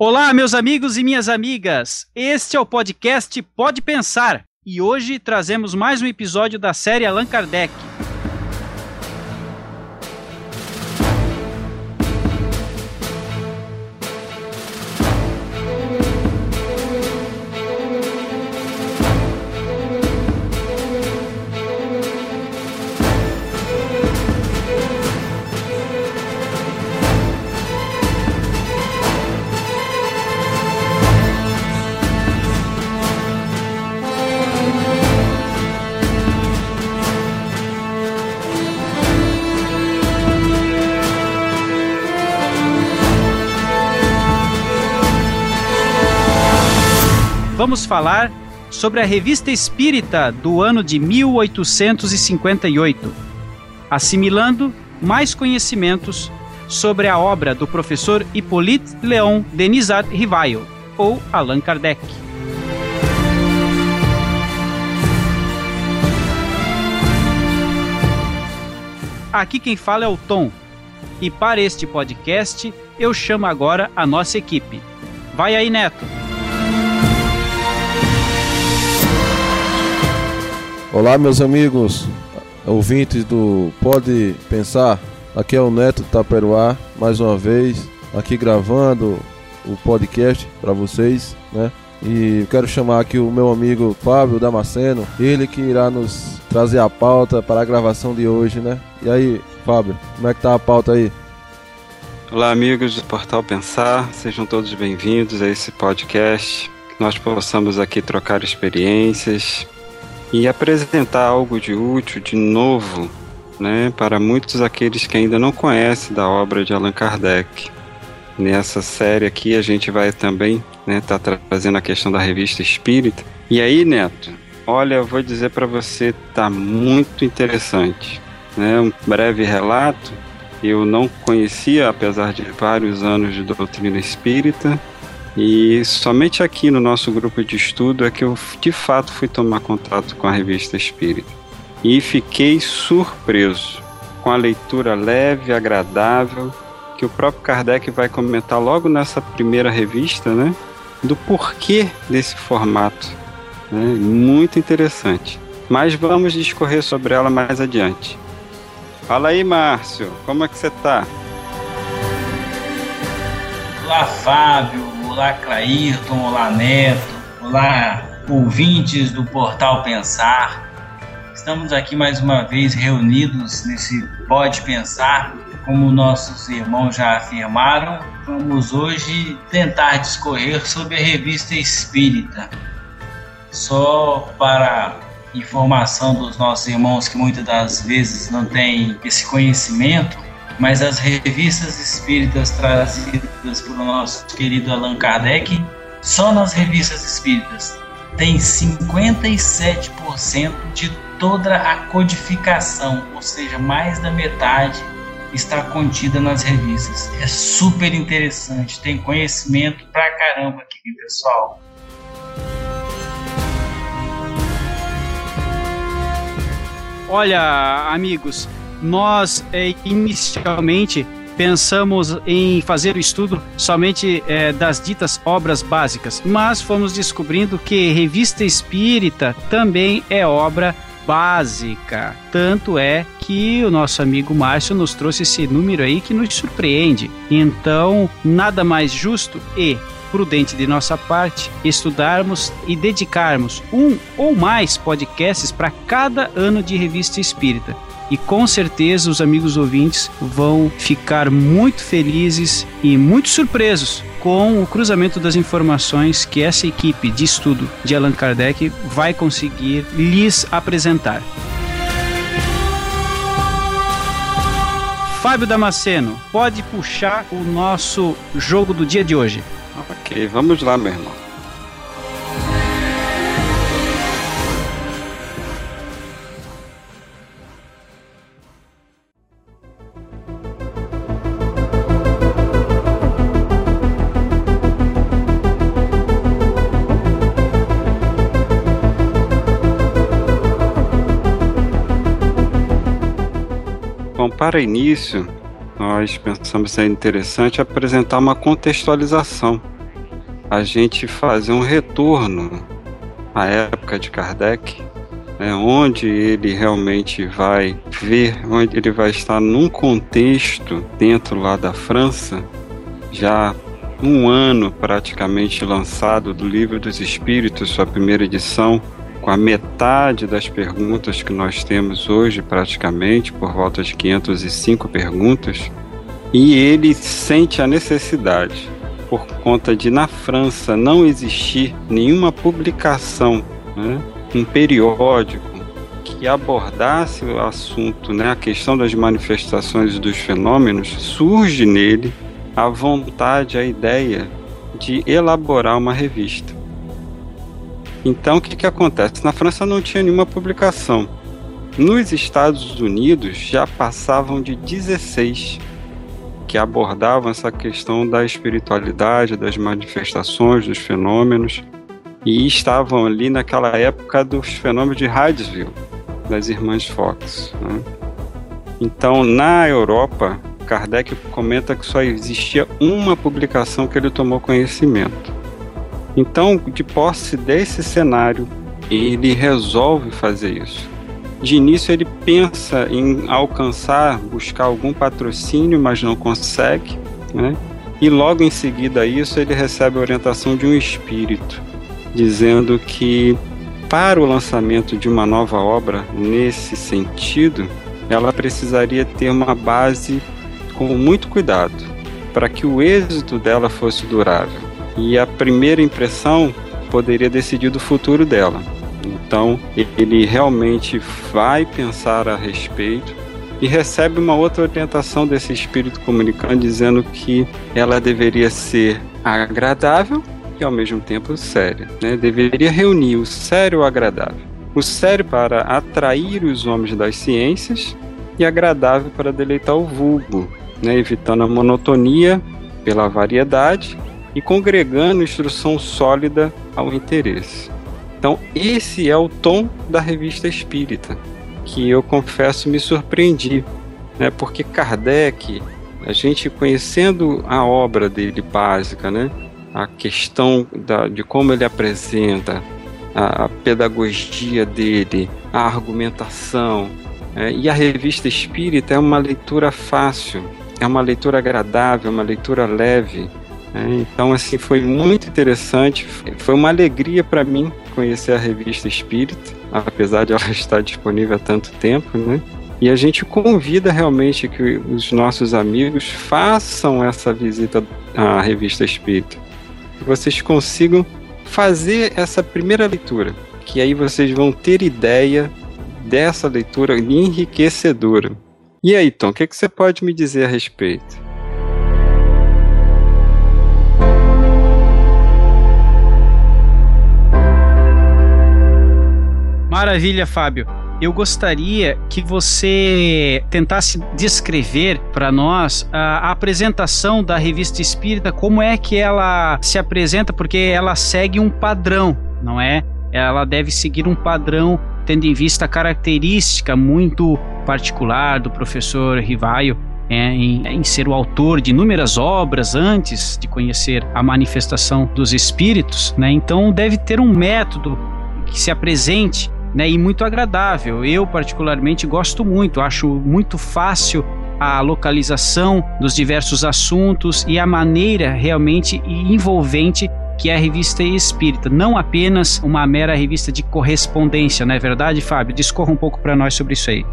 Olá, meus amigos e minhas amigas. Este é o podcast Pode Pensar e hoje trazemos mais um episódio da série Allan Kardec. Falar sobre a Revista Espírita do ano de 1858, assimilando mais conhecimentos sobre a obra do professor Hippolyte Léon Denisard Rivail, ou Allan Kardec. Aqui quem fala é o Tom, e para este podcast eu chamo agora a nossa equipe. Vai aí, Neto! Olá, meus amigos, ouvintes do Pode Pensar. Aqui é o Neto Taperuá, mais uma vez, aqui gravando o podcast para vocês, né? E quero chamar aqui o meu amigo Fábio Damasceno, ele que irá nos trazer a pauta para a gravação de hoje, né? E aí, Fábio, como é que tá a pauta aí? Olá, amigos do Portal Pensar, sejam todos bem-vindos a esse podcast. Que nós possamos aqui trocar experiências, e apresentar algo de útil, de novo, né, para muitos aqueles que ainda não conhecem da obra de Allan Kardec. Nessa série aqui a gente vai também né, tá trazendo a questão da revista Espírita. E aí, Neto, olha, eu vou dizer para você, tá muito interessante. Né? Um breve relato. Eu não conhecia, apesar de vários anos de doutrina espírita, e somente aqui no nosso grupo de estudo é que eu de fato fui tomar contato com a revista Espírita. E fiquei surpreso com a leitura leve, agradável, que o próprio Kardec vai comentar logo nessa primeira revista, né? Do porquê desse formato. Né? Muito interessante. Mas vamos discorrer sobre ela mais adiante. Fala aí, Márcio, como é que você está? Olá, Fábio. Olá, Clairton. Olá, Neto. Olá, ouvintes do Portal Pensar. Estamos aqui mais uma vez reunidos nesse Pode Pensar. Como nossos irmãos já afirmaram, vamos hoje tentar discorrer sobre a revista Espírita. Só para informação dos nossos irmãos que muitas das vezes não têm esse conhecimento, mas as revistas espíritas trazidas pelo nosso querido Allan Kardec, só nas revistas espíritas tem 57% de toda a codificação, ou seja, mais da metade está contida nas revistas. É super interessante, tem conhecimento pra caramba aqui, pessoal. Olha, amigos, nós é, inicialmente pensamos em fazer o estudo somente é, das ditas obras básicas, mas fomos descobrindo que Revista Espírita também é obra básica. Tanto é que o nosso amigo Márcio nos trouxe esse número aí que nos surpreende. Então, nada mais justo e prudente de nossa parte estudarmos e dedicarmos um ou mais podcasts para cada ano de Revista Espírita e com certeza os amigos ouvintes vão ficar muito felizes e muito surpresos com o cruzamento das informações que essa equipe de estudo de Allan Kardec vai conseguir lhes apresentar. Fábio Damasceno, pode puxar o nosso jogo do dia de hoje. Ok, vamos lá, meu irmão. Para início, nós pensamos ser interessante apresentar uma contextualização. A gente fazer um retorno à época de Kardec, né, onde ele realmente vai ver, onde ele vai estar num contexto dentro lá da França, já um ano praticamente lançado do Livro dos Espíritos, sua primeira edição, com a metade das perguntas que nós temos hoje, praticamente, por volta de 505 perguntas, e ele sente a necessidade, por conta de na França não existir nenhuma publicação, né, um periódico que abordasse o assunto, né, a questão das manifestações dos fenômenos, surge nele a vontade, a ideia de elaborar uma revista. Então, o que, que acontece? Na França não tinha nenhuma publicação. Nos Estados Unidos já passavam de 16 que abordavam essa questão da espiritualidade, das manifestações, dos fenômenos, e estavam ali naquela época dos fenômenos de Hydesville, das irmãs Fox. Né? Então, na Europa, Kardec comenta que só existia uma publicação que ele tomou conhecimento. Então, de posse desse cenário, ele resolve fazer isso. De início, ele pensa em alcançar, buscar algum patrocínio, mas não consegue, né? E logo em seguida a isso, ele recebe a orientação de um espírito, dizendo que para o lançamento de uma nova obra nesse sentido, ela precisaria ter uma base com muito cuidado, para que o êxito dela fosse durável. E a primeira impressão poderia decidir do futuro dela. Então, ele realmente vai pensar a respeito e recebe uma outra orientação desse espírito comunicando dizendo que ela deveria ser agradável e ao mesmo tempo séria, né? Deveria reunir o sério e o agradável. O sério para atrair os homens das ciências e agradável para deleitar o vulgo, né? evitando a monotonia pela variedade e congregando instrução sólida ao interesse. Então, esse é o tom da revista espírita, que eu confesso me surpreendi, né? porque Kardec, a gente conhecendo a obra dele básica, né? a questão da, de como ele apresenta, a, pedagogia dele, a argumentação, é, e a revista espírita é uma leitura fácil, é uma leitura agradável, uma leitura leve. É, então, assim, foi muito interessante. Foi uma alegria para mim conhecer a revista Espírita, apesar de ela estar disponível há tanto tempo, né? E a gente convida realmente que os nossos amigos façam essa visita à revista Espírita. Que vocês consigam fazer essa primeira leitura, que aí vocês vão ter ideia dessa leitura enriquecedora. E aí, Tom, o que, que você pode me dizer a respeito? Maravilha, Fábio. Eu gostaria que você tentasse descrever para nós a, a, apresentação da revista Espírita, como é que ela se apresenta, porque ela segue um padrão, não é? Ela deve seguir um padrão tendo em vista a característica muito particular do professor Rivaio é, em, em, ser o autor de inúmeras obras antes de conhecer a manifestação dos espíritos, né? Então deve ter um método que se apresente né, e muito agradável. Eu, particularmente, gosto muito, acho muito fácil a localização dos diversos assuntos e a maneira realmente envolvente que é a revista espírita, não apenas uma mera revista de correspondência, não é verdade, Fábio? Discorra um pouco para nós sobre isso aí.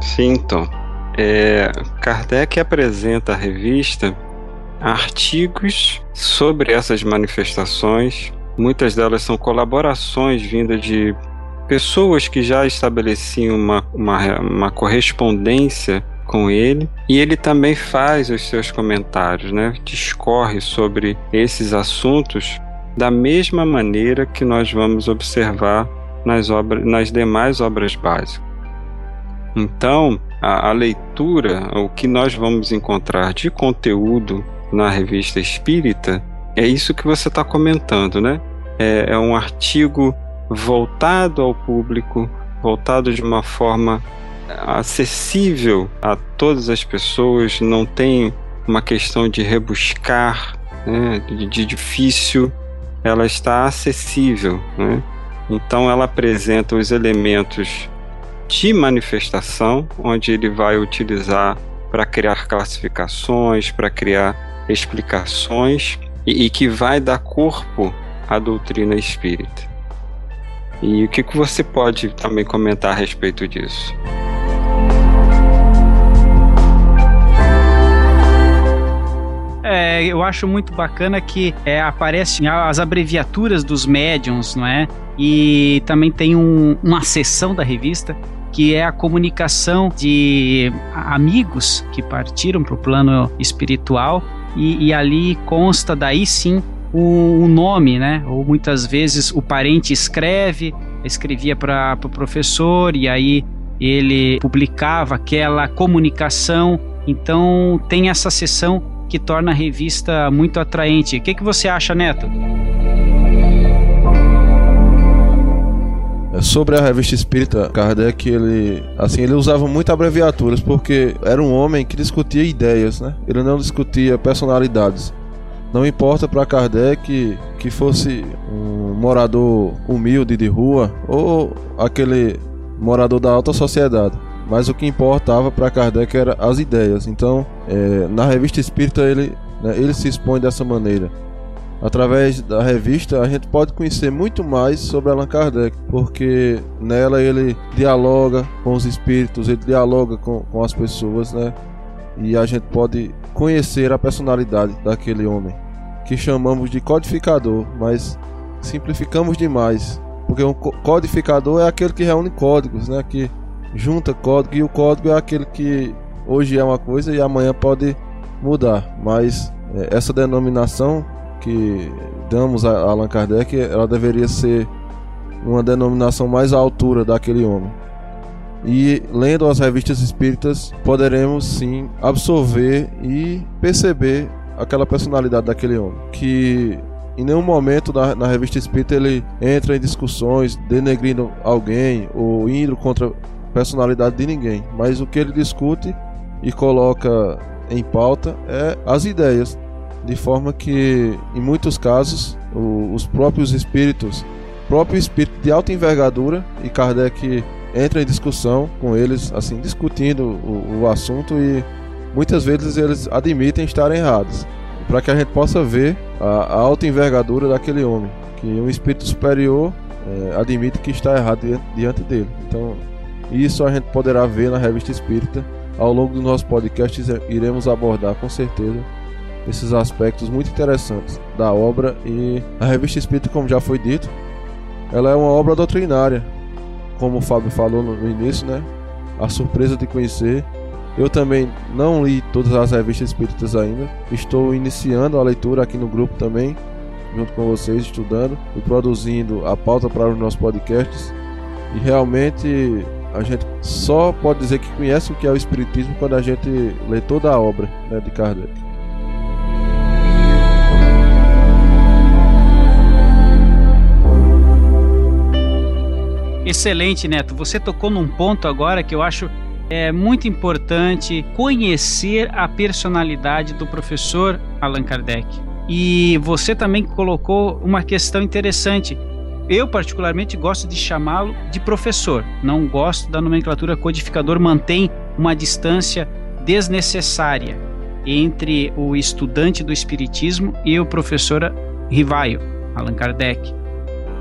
Sim, então. É, Kardec apresenta a revista artigos sobre essas manifestações. Muitas delas são colaborações vindas de pessoas que já estabeleciam uma, uma, uma correspondência com ele e ele também faz os seus comentários, né? Discorre sobre esses assuntos da mesma maneira que nós vamos observar nas obras, nas demais obras básicas. Então, a, a leitura, o que nós vamos encontrar de conteúdo na revista Espírita, é isso que você está comentando, né? É, é, um artigo voltado ao público, voltado de uma forma acessível a todas as pessoas, não tem uma questão de rebuscar, né, de, difícil, ela está acessível. Né? Então ela apresenta os elementos de manifestação, onde ele vai utilizar para criar classificações, para criar explicações e, e, que vai dar corpo à doutrina espírita. E o que, que você pode também comentar a respeito disso? É, eu acho muito bacana que é, aparecem as abreviaturas dos médiums, não é? E também tem um, uma seção da revista que é a comunicação de amigos que partiram para o plano espiritual e, e, ali consta daí sim o, o, nome, né? Ou muitas vezes o parente escreve, escrevia para o pro professor e aí ele publicava aquela comunicação. Então tem essa sessão que torna a revista muito atraente. O que, que você acha, Neto? Sobre a revista espírita, Kardec, ele, assim, ele usava muito abreviaturas porque era um homem que discutia ideias, né? Ele não discutia personalidades. Não importa para Kardec que fosse um morador humilde de rua ou aquele morador da alta sociedade. Mas o que importava para Kardec era as ideias. Então, é, na revista espírita ele, né, ele se expõe dessa maneira. Através da revista a gente pode conhecer muito mais sobre Allan Kardec, porque nela ele dialoga com os espíritos, ele dialoga com, com as pessoas, né? E a gente pode conhecer a personalidade daquele homem, que chamamos de codificador, mas simplificamos demais, porque um codificador é aquele que reúne códigos, né? Que junta código e o código é aquele que hoje é uma coisa e amanhã pode mudar, mas é, essa denominação que damos a Allan Kardec, ela deveria ser uma denominação mais à altura daquele homem. E lendo as revistas espíritas, poderemos sim absorver e perceber aquela personalidade daquele homem. Que em nenhum momento na, na revista espírita ele entra em discussões denegrindo alguém ou indo contra a personalidade de ninguém. Mas o que ele discute e coloca em pauta é as ideias de forma que, em muitos casos, o, os próprios espíritos, próprio espírito de alta envergadura, e Kardec entra em discussão com eles, assim, discutindo o, o assunto e muitas vezes eles admitem estar errados, para que a gente possa ver a, a, alta envergadura daquele homem, que um espírito superior é, admite que está errado diante, diante dele. Então, isso a gente poderá ver na revista Espírita. Ao longo do nosso podcast iremos abordar com certeza esses aspectos muito interessantes da obra e a revista Espírita, como já foi dito, ela é uma obra doutrinária, como o Fábio falou no, início, né? A surpresa de conhecer. Eu também não li todas as revistas espíritas ainda. Estou iniciando a leitura aqui no grupo também, junto com vocês, estudando e produzindo a pauta para os nossos podcasts. E realmente a gente só pode dizer que conhece o que é o Espiritismo quando a gente lê toda a obra né, de Kardec. Excelente, Neto. Você tocou num ponto agora que eu acho é muito importante conhecer a personalidade do professor Allan Kardec. E você também colocou uma questão interessante. Eu, particularmente, gosto de chamá-lo de professor. Não gosto da nomenclatura codificador, mantém uma distância desnecessária entre o estudante do Espiritismo e o professor Rivaio, Allan Kardec.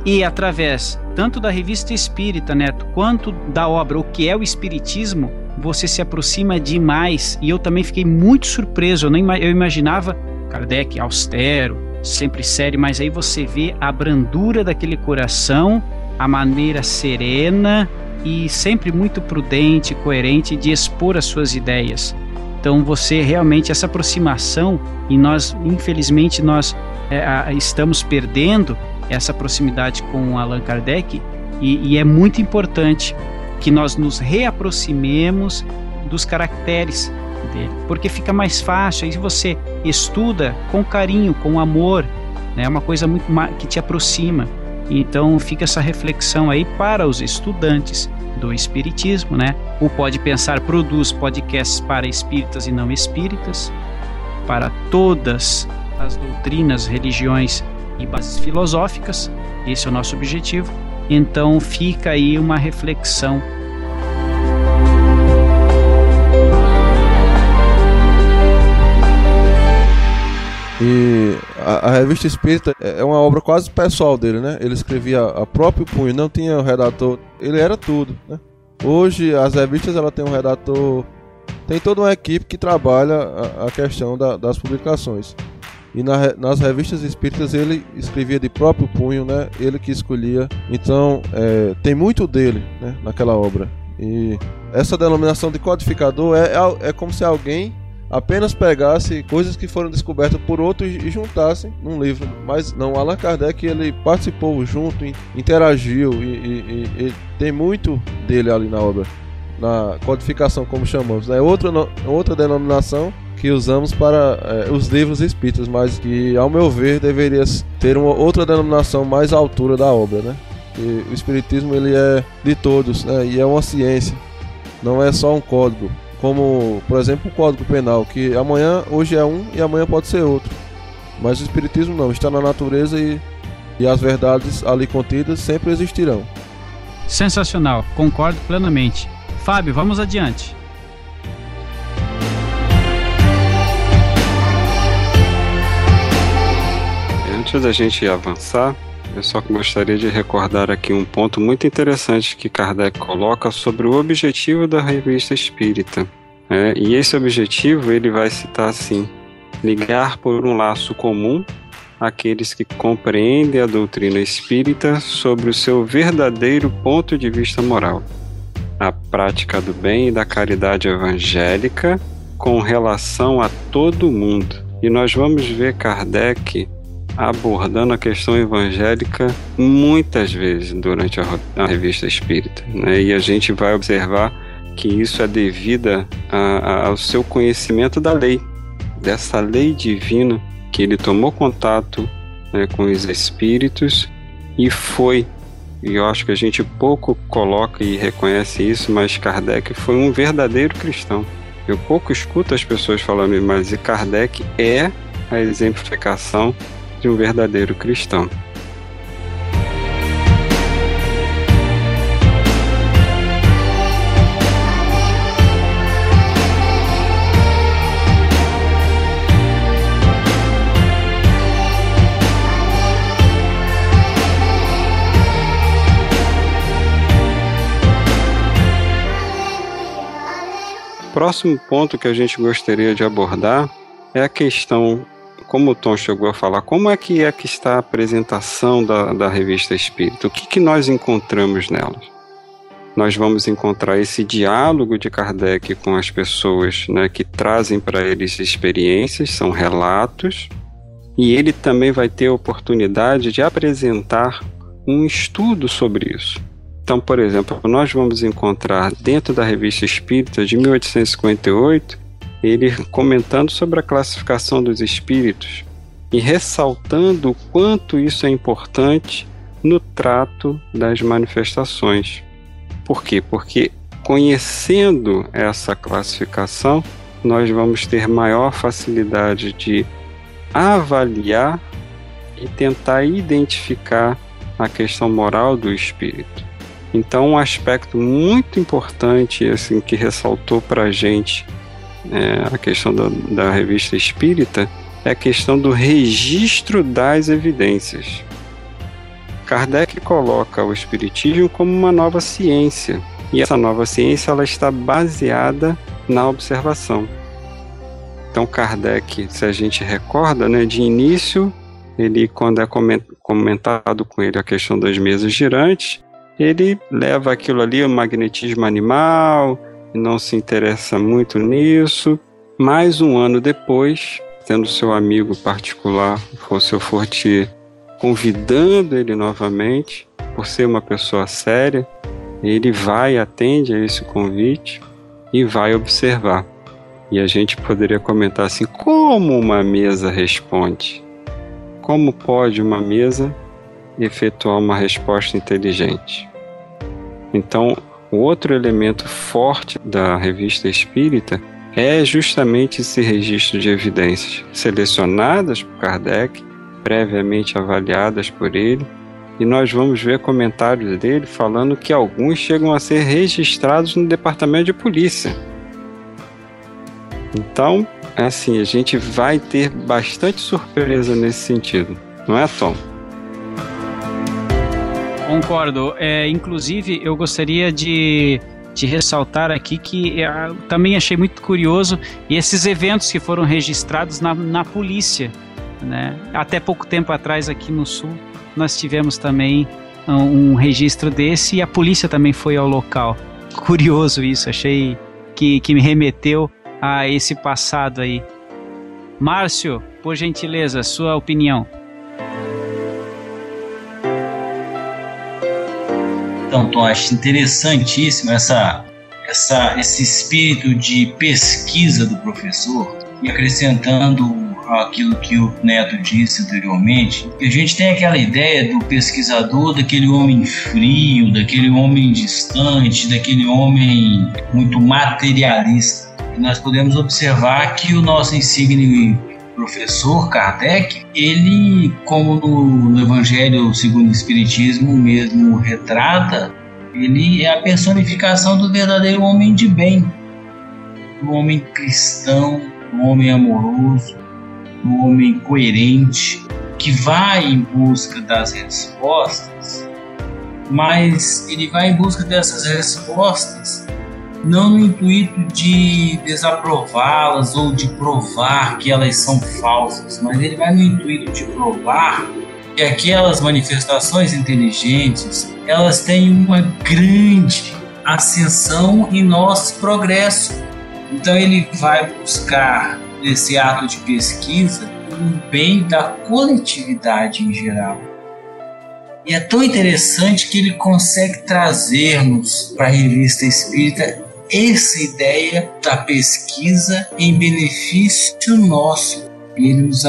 E através tanto da revista Espírita, Neto, quanto da obra O que é o Espiritismo, você se aproxima demais. E eu também fiquei muito surpreso. Eu, nem, eu imaginava Kardec austero, sempre sério, mas aí você vê a brandura daquele coração, a maneira serena e sempre muito prudente, coerente de expor as suas ideias. Então você realmente essa aproximação e nós infelizmente nós é, estamos perdendo essa proximidade com Allan Kardec e, e é muito importante que nós nos reaproximemos dos caracteres dele, porque fica mais fácil aí você estuda com carinho, com amor, né? É uma coisa muito que te aproxima. Então fica essa reflexão aí para os estudantes do Espiritismo, né? O Pode Pensar produz podcasts para espíritas e não espíritas, para todas as doutrinas, religiões e bases filosóficas. Esse é o nosso objetivo. Então fica aí uma reflexão E a, a, revista Espírita é, é uma obra quase pessoal dele, né? Ele escrevia a próprio punho, não tinha o redator, ele era tudo, né? Hoje as revistas ela tem um redator, tem toda uma equipe que trabalha a, a questão da, das publicações. E na, nas revistas espíritas ele escrevia de próprio punho, né? Ele que escolhia. Então é, tem muito dele né? naquela obra. E essa denominação de codificador é, é, é como se alguém apenas pegasse coisas que foram descobertas por outros e juntassem num livro. Mas não, Allan Kardec ele participou junto, interagiu e, e, e, e tem muito dele ali na obra, na codificação como chamamos. É outra, outra denominação que usamos para é, os livros espíritas, mas que, ao meu ver, deveria ter uma outra denominação mais à altura da obra, né? O espiritismo ele é de todos, né? E é uma ciência, não é só um código como por exemplo o Código Penal, que amanhã hoje é um e amanhã pode ser outro. Mas o Espiritismo não, está na natureza e, e as verdades ali contidas sempre existirão. Sensacional, concordo plenamente. Fábio, vamos adiante. Antes da gente avançar, eu só gostaria de recordar aqui um ponto muito interessante que Kardec coloca sobre o objetivo da revista espírita. É, e esse objetivo ele vai citar assim: ligar por um laço comum aqueles que compreendem a doutrina espírita sobre o seu verdadeiro ponto de vista moral, a prática do bem e da caridade evangélica com relação a todo mundo. E nós vamos ver Kardec abordando a questão evangélica muitas vezes durante a, a revista espírita. Né? E a gente vai observar que isso é devido a, a, ao seu conhecimento da lei, dessa lei divina que ele tomou contato né, com os espíritos e foi. E eu acho que a gente pouco coloca e reconhece isso, mas Kardec foi um verdadeiro cristão. Eu pouco escuto as pessoas falando, mas Kardec é a exemplificação de um verdadeiro cristão. Próximo ponto que a gente gostaria de abordar é a questão como o Tom chegou a falar, como é que é que está a apresentação da, da revista Espírito? O que, que nós encontramos nelas? Nós vamos encontrar esse diálogo de Kardec com as pessoas né, que trazem para eles experiências, são relatos, e ele também vai ter a oportunidade de apresentar um estudo sobre isso. Então, por exemplo, nós vamos encontrar dentro da Revista Espírita de 1858 ele comentando sobre a classificação dos espíritos e ressaltando o quanto isso é importante no trato das manifestações. Por quê? Porque conhecendo essa classificação, nós vamos ter maior facilidade de avaliar e tentar identificar a questão moral do espírito. Então, um aspecto muito importante assim que ressaltou para a gente é, a questão da, da revista espírita é a questão do registro das evidências. Kardec coloca o espiritismo como uma nova ciência, e essa nova ciência ela está baseada na observação. Então Kardec, se a gente recorda, né, de início, ele quando é comentado com ele a questão das mesas girantes, ele leva aquilo ali, o magnetismo animal, não se interessa muito nisso. Mais um ano depois, tendo seu amigo particular, o seu Fortier, convidando ele novamente, por ser uma pessoa séria, ele vai, atende a esse convite e vai observar. E a gente poderia comentar assim: como uma mesa responde? Como pode uma mesa efetuar uma resposta inteligente? Então, outro elemento forte da revista espírita é justamente esse registro de evidências selecionadas por Kardec, previamente avaliadas por ele, e nós vamos ver comentários dele falando que alguns chegam a ser registrados no departamento de polícia. Então, assim, a gente vai ter bastante surpresa nesse sentido, não é, Tom? Concordo. É, inclusive, eu gostaria de, de ressaltar aqui que é, também achei muito curioso esses eventos que foram registrados na, na polícia. Né? Até pouco tempo atrás, aqui no Sul, nós tivemos também um, um registro desse e a polícia também foi ao local. Curioso isso, achei que, que me remeteu a esse passado aí. Márcio, por gentileza, sua opinião. Então, Tom, acho interessantíssimo essa, essa, esse espírito de pesquisa do professor e acrescentando aquilo que o Neto disse anteriormente, a gente tem aquela ideia do pesquisador, daquele homem frio, daquele homem distante, daquele homem muito materialista. Nós podemos observar que o nosso insigne professor Kardec, ele, como no, no Evangelho segundo o Espiritismo mesmo retrata, ele é a personificação do verdadeiro homem de bem, do homem cristão, do homem amoroso, do homem coerente, que vai em busca das respostas, mas ele vai em busca dessas respostas não no intuito de desaprová-las ou de provar que elas são falsas, mas ele vai no intuito de provar que aquelas manifestações inteligentes elas têm uma grande ascensão em nosso progresso. Então ele vai buscar nesse ato de pesquisa o bem da coletividade em geral. E é tão interessante que ele consegue trazer-nos para a revista espírita essa ideia da pesquisa em benefício nosso. Ele nos,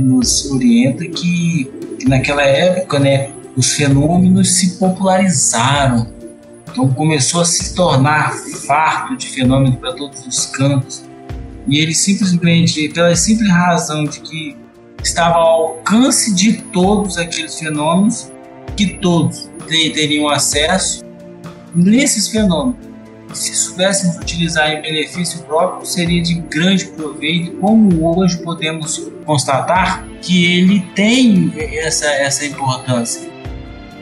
nos orienta que, que naquela época, né, os fenômenos se popularizaram. Então começou a se tornar farto de fenômenos para todos os cantos. E ele simplesmente, pela simples razão de que estava ao alcance de todos aqueles fenômenos, que todos teriam acesso nesses fenômenos se soubéssemos utilizar em benefício próprio, seria de grande proveito, como hoje podemos constatar que ele tem essa, essa importância.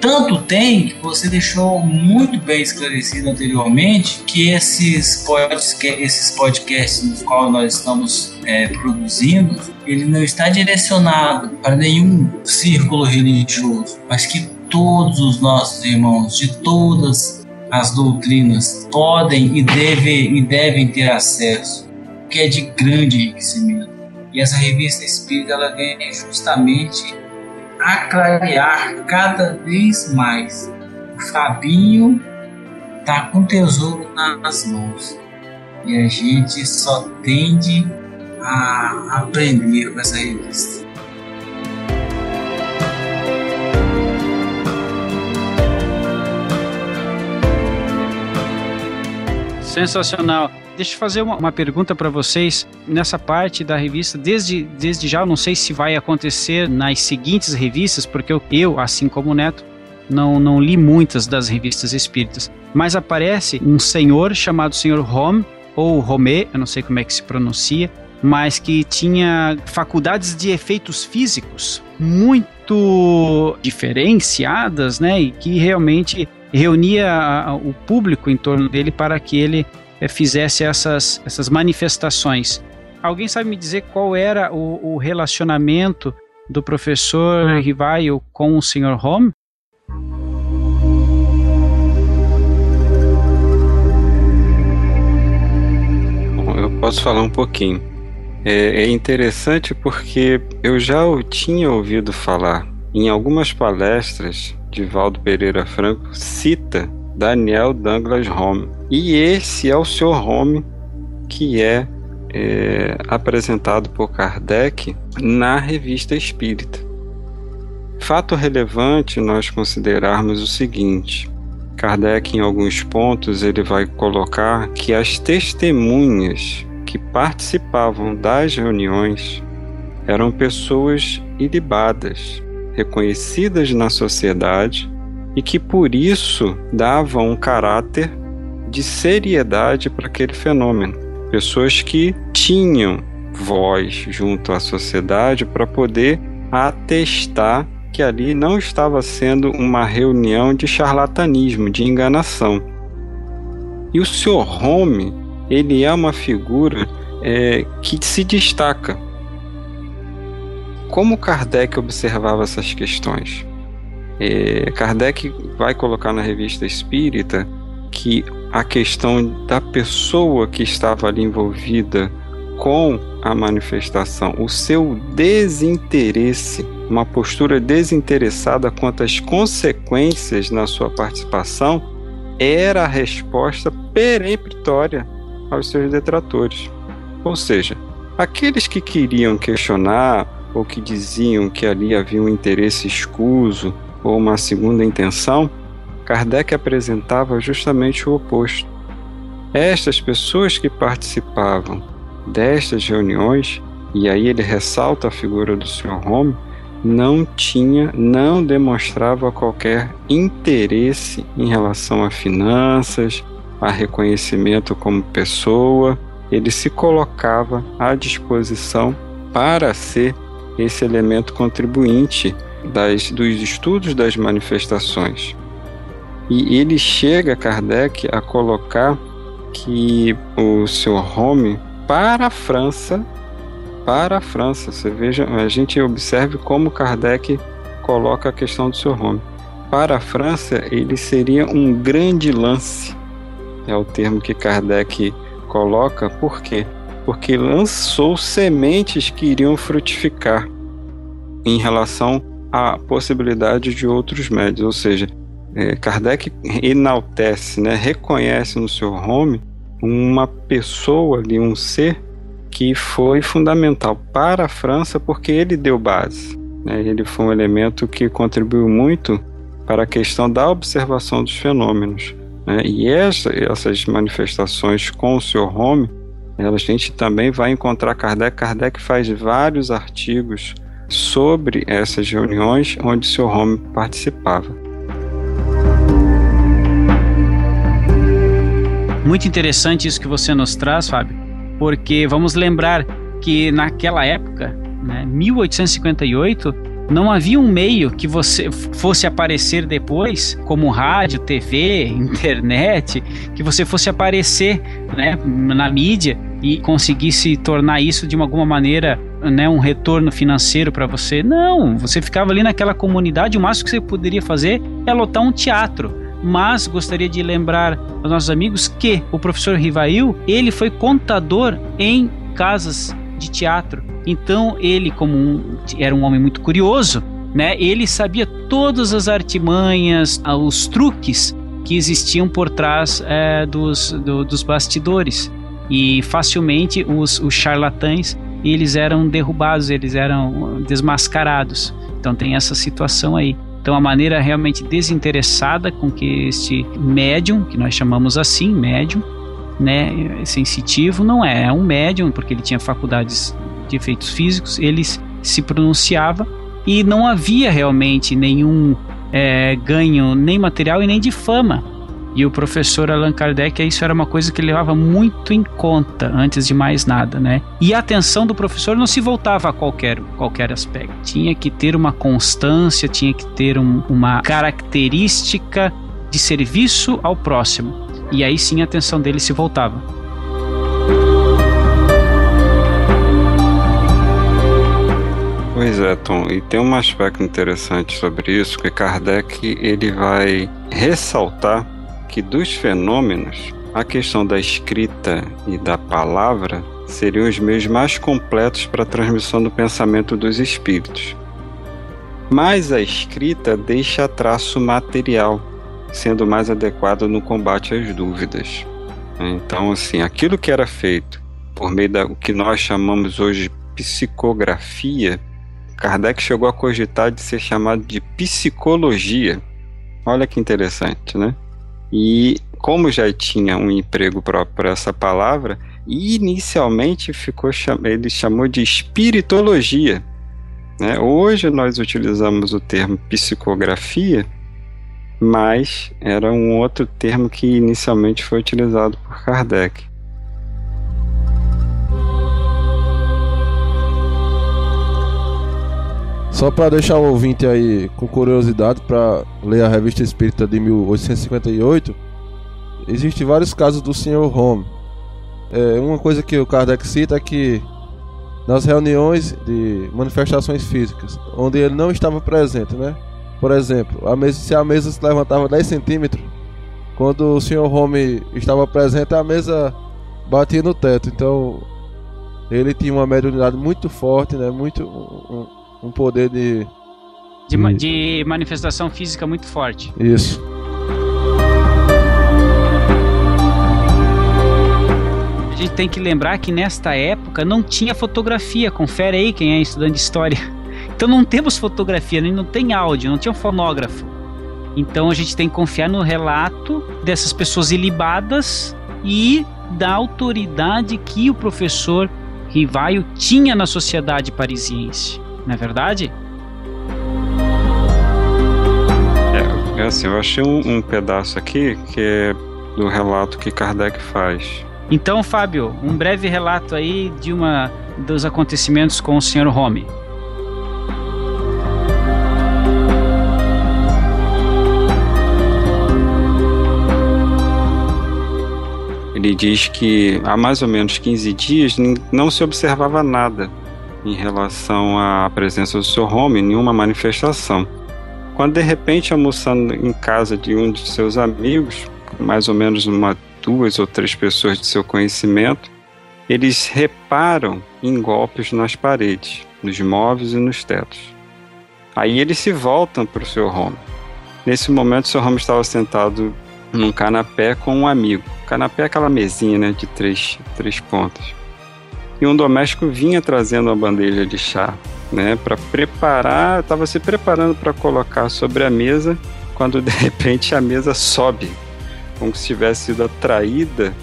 Tanto tem que você deixou muito bem esclarecido anteriormente que esses podcasts, esses podcasts nos quais nós estamos é, produzindo, ele não está direcionado para nenhum círculo religioso, mas que todos os nossos irmãos de todas as doutrinas podem e devem, e devem ter acesso, que é de grande enriquecimento. E essa revista espírita ela vem justamente a clarear cada vez mais. O Fabinho está com tesouro nas mãos e a gente só tende a aprender com essa revista. Sensacional. Deixa eu fazer uma, uma pergunta para vocês. Nessa parte da revista, desde, desde já, não sei se vai acontecer nas seguintes revistas, porque eu, eu assim como o Neto, não, não li muitas das revistas espíritas. Mas aparece um senhor chamado Senhor Home, ou Romé, eu não sei como é que se pronuncia, mas que tinha faculdades de efeitos físicos muito diferenciadas, né? E que realmente reunia o público em torno dele para que ele é, fizesse essas, essas manifestações. Alguém sabe me dizer qual era o, o relacionamento do professor Rivaio com o Sr. Home? Eu posso falar um pouquinho. É, é interessante porque eu já o tinha ouvido falar em algumas palestras Divaldo Pereira Franco cita Daniel Douglas Home. E esse é o Sr. Home que é, é apresentado por Kardec na Revista Espírita. Fato relevante nós considerarmos o seguinte: Kardec, em alguns pontos, ele vai colocar que as testemunhas que participavam das reuniões eram pessoas ilibadas, reconhecidas na sociedade e que por isso davam um caráter de seriedade para aquele fenômeno. Pessoas que tinham voz junto à sociedade para poder atestar que ali não estava sendo uma reunião de charlatanismo, de enganação. E o Sr. Home, ele é uma figura é, que se destaca. Como Kardec observava essas questões? É, Kardec vai colocar na revista Espírita que a questão da pessoa que estava ali envolvida com a manifestação, o seu desinteresse, uma postura desinteressada quanto às consequências na sua participação, era a resposta peremptória aos seus detratores. Ou seja, aqueles que queriam questionar ou que diziam que ali havia um interesse escuso ou uma segunda intenção, Kardec apresentava justamente o oposto. Estas pessoas que participavam destas reuniões, e aí ele ressalta a figura do Sr. Home, não tinha, não demonstrava qualquer interesse em relação a finanças, a reconhecimento como pessoa, ele se colocava à disposição para ser esse elemento contribuinte das, dos estudos das manifestações. E ele chega, Kardec, a colocar que o seu Home para a França, para a França. Você veja, a gente observe como Kardec coloca a questão do seu home. Para a França, ele seria um grande lance. É o termo que Kardec coloca, por quê? Porque lançou sementes que iriam frutificar em relação à possibilidade de outros médios, ou seja, é, Kardec enaltece, né, reconhece no seu home uma pessoa ali, um ser que foi fundamental para a França porque ele deu base. Né? Ele foi um elemento que contribuiu muito para a questão da observação dos fenômenos. Né? E essa, essas manifestações com o Sr. Home, a gente também vai encontrar Kardec. Kardec faz vários artigos sobre essas reuniões onde Sr. Home participava. Muito interessante isso que você nos traz, Fábio, porque vamos lembrar que naquela época, né, 1858, não havia um meio que você fosse aparecer depois, como rádio, TV, internet, que você fosse aparecer né, na mídia e conseguisse tornar isso de alguma maneira né, um retorno financeiro para você. Não, você ficava ali naquela comunidade, o máximo que você poderia fazer é lotar um teatro mas gostaria de lembrar aos nossos amigos que o professor Rivail, ele foi contador em casas de teatro. Então ele, como um, era um homem muito curioso, né, ele sabia todas as artimanhas, ah, os truques que existiam por trás é, dos, do, dos bastidores. E facilmente os, os charlatães eles eram derrubados, eles eram desmascarados. Então tem essa situação aí. Então, a maneira realmente desinteressada com que este médium, que nós chamamos assim, médium, né, sensitivo, não é, é um médium, porque ele tinha faculdades de efeitos físicos, ele se pronunciava e não havia realmente nenhum é, ganho, nem material e nem de fama e o professor Allan Kardec, isso era uma coisa que ele levava muito em conta antes de mais nada, né? E a atenção do professor não se voltava a qualquer, qualquer aspecto. Tinha que ter uma constância, tinha que ter um, uma característica de serviço ao próximo. E aí sim a atenção dele se voltava. Pois é, Tom, e tem um aspecto interessante sobre isso que Kardec ele vai ressaltar que dos fenômenos, a questão da escrita e da palavra seriam os meios mais completos para a transmissão do pensamento dos espíritos. Mas a escrita deixa traço material, sendo mais adequado no combate às dúvidas. Então, assim, aquilo que era feito por meio da o que nós chamamos hoje de psicografia, Kardec chegou a cogitar de ser chamado de psicologia. Olha que interessante, né? E como já tinha um emprego próprio para essa palavra, inicialmente ficou ele chamou de espiritologia. Né? Hoje nós utilizamos o termo psicografia, mas era um outro termo que inicialmente foi utilizado por Kardec. Só para deixar o ouvinte aí com curiosidade para ler a Revista Espírita de 1858, existem vários casos do Sr. Home. É, uma coisa que o Kardec cita é que nas reuniões de manifestações físicas, onde ele não estava presente, né? Por exemplo, a mesa, se a mesa se levantava 10 centímetros, quando o Sr. Home estava presente, a mesa batia no teto. Então, ele tinha uma mediunidade muito forte, né? Muito um, um poder de de, de de manifestação física muito forte. Isso. A gente tem que lembrar que nesta época não tinha fotografia. Confere aí quem é estudante de história. Então não temos fotografia, não tem áudio, não tinha um fonógrafo. Então a gente tem que confiar no relato dessas pessoas ilibadas e da autoridade que o professor Rivaio tinha na sociedade parisiense. Não é verdade? É, é assim, eu achei um, um pedaço aqui que é do relato que Kardec faz. Então, Fábio, um breve relato aí de uma dos acontecimentos com o Sr. Home. Ele diz que há mais ou menos 15 dias não se observava nada em relação à presença do Sr. Home, nenhuma manifestação. Quando de repente almoçando em casa de um de seus amigos, mais ou menos uma duas ou três pessoas de seu conhecimento, eles reparam em golpes nas paredes, nos móveis e nos tetos. Aí eles se voltam para o Sr. Home. Nesse momento, o Sr. Home estava sentado num canapé com um amigo. Canapé é aquela mesinha né, de três, três pontas. E um doméstico vinha trazendo uma bandeja de chá né, para preparar, estava se preparando para colocar sobre a mesa, quando de repente a mesa sobe como se tivesse sido atraída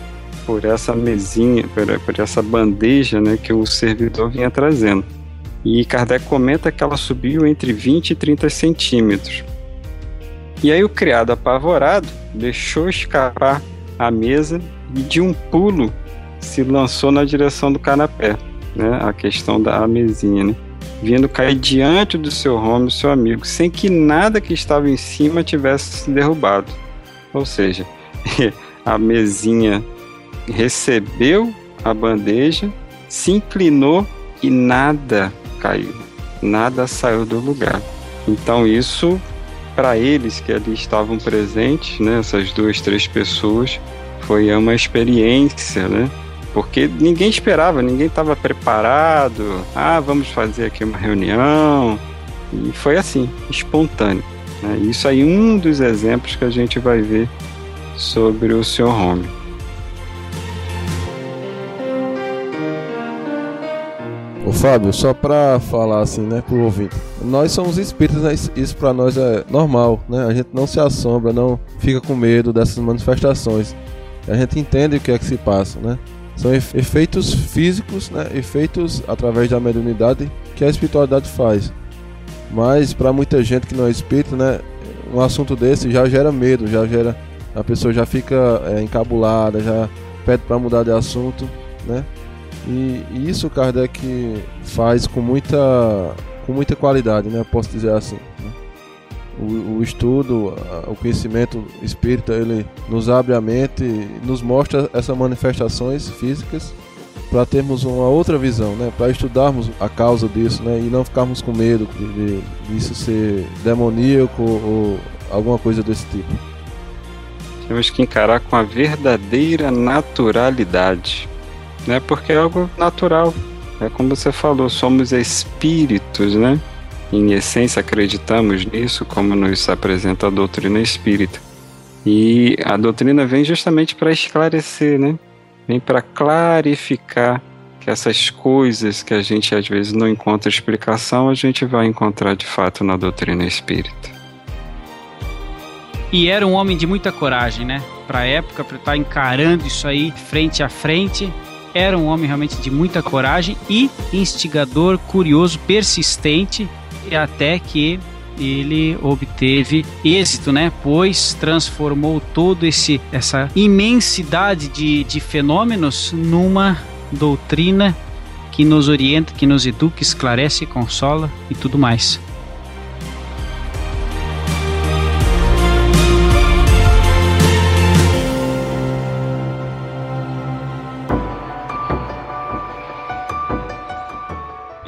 por essa mesinha, por, por essa bandeja né, que o servidor vinha trazendo. E Kardec comenta que ela subiu entre 20 e 30 centímetros. E aí o criado apavorado deixou escapar a mesa e de um pulo se lançou na direção do canapé, né? A questão da mesinha, né? Vindo cair diante do seu home, seu amigo, sem que nada que estava em cima tivesse se derrubado. Ou seja, a mesinha recebeu a bandeja, se inclinou e nada caiu, nada saiu do lugar. Então isso para eles que ali estavam presentes, né, essas duas, três pessoas, foi uma experiência, né? Porque ninguém esperava, ninguém estava preparado. Ah, vamos fazer aqui uma reunião. E foi assim, espontâneo. Né? Isso aí um dos exemplos que a gente vai ver sobre o Sr. Home. Ô Fábio, só pra falar assim, né, pro ouvinte. Nós somos espíritas, né? isso pra nós é normal, né? A gente não se assombra, não fica com medo dessas manifestações. A gente entende o que é que se passa, né? São efeitos físicos, né? Efeitos através da mediunidade que a espiritualidade faz. Mas para muita gente que não é espírita, né? Um assunto desse já gera medo, já gera a pessoa já fica é, encabulada, já pede para mudar de assunto, né? E, isso Kardec faz com muita, com muita qualidade, né? Posso dizer assim. O, o, estudo, o conhecimento espírita, ele nos abre a mente, nos mostra essas manifestações físicas para termos uma outra visão, né? Para estudarmos a causa disso, né? E não ficarmos com medo de, de, disso ser demoníaco ou alguma coisa desse tipo. Temos que encarar com a verdadeira naturalidade, né? Porque é algo natural. É como você falou, somos espíritos, né? Em essência acreditamos nisso, como nos apresenta a doutrina espírita. E a doutrina vem justamente para esclarecer, né? Vem para clarificar que essas coisas que a gente às vezes não encontra explicação, a gente vai encontrar de fato na doutrina espírita. E era um homem de muita coragem, né? Para a época, para estar tá encarando isso aí frente a frente. Era um homem realmente de muita coragem e instigador, curioso, persistente, até que ele obteve êxito, né? Pois transformou todo esse essa imensidade de, de fenômenos numa doutrina que nos orienta, que nos educa, esclarece, consola e tudo mais.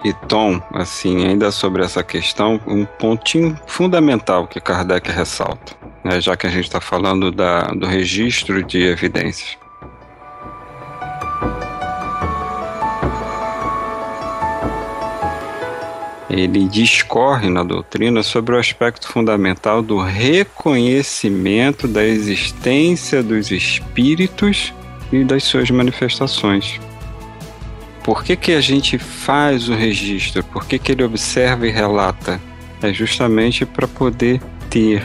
E Tom, assim, ainda sobre essa questão, um pontinho fundamental que Kardec ressalta, né, já que a gente está falando da, do registro de evidências. ele discorre na doutrina sobre o aspecto fundamental do reconhecimento da existência dos espíritos e das suas manifestações. Por que, que a gente faz o registro? Por que, que ele observa e relata? É justamente para poder ter,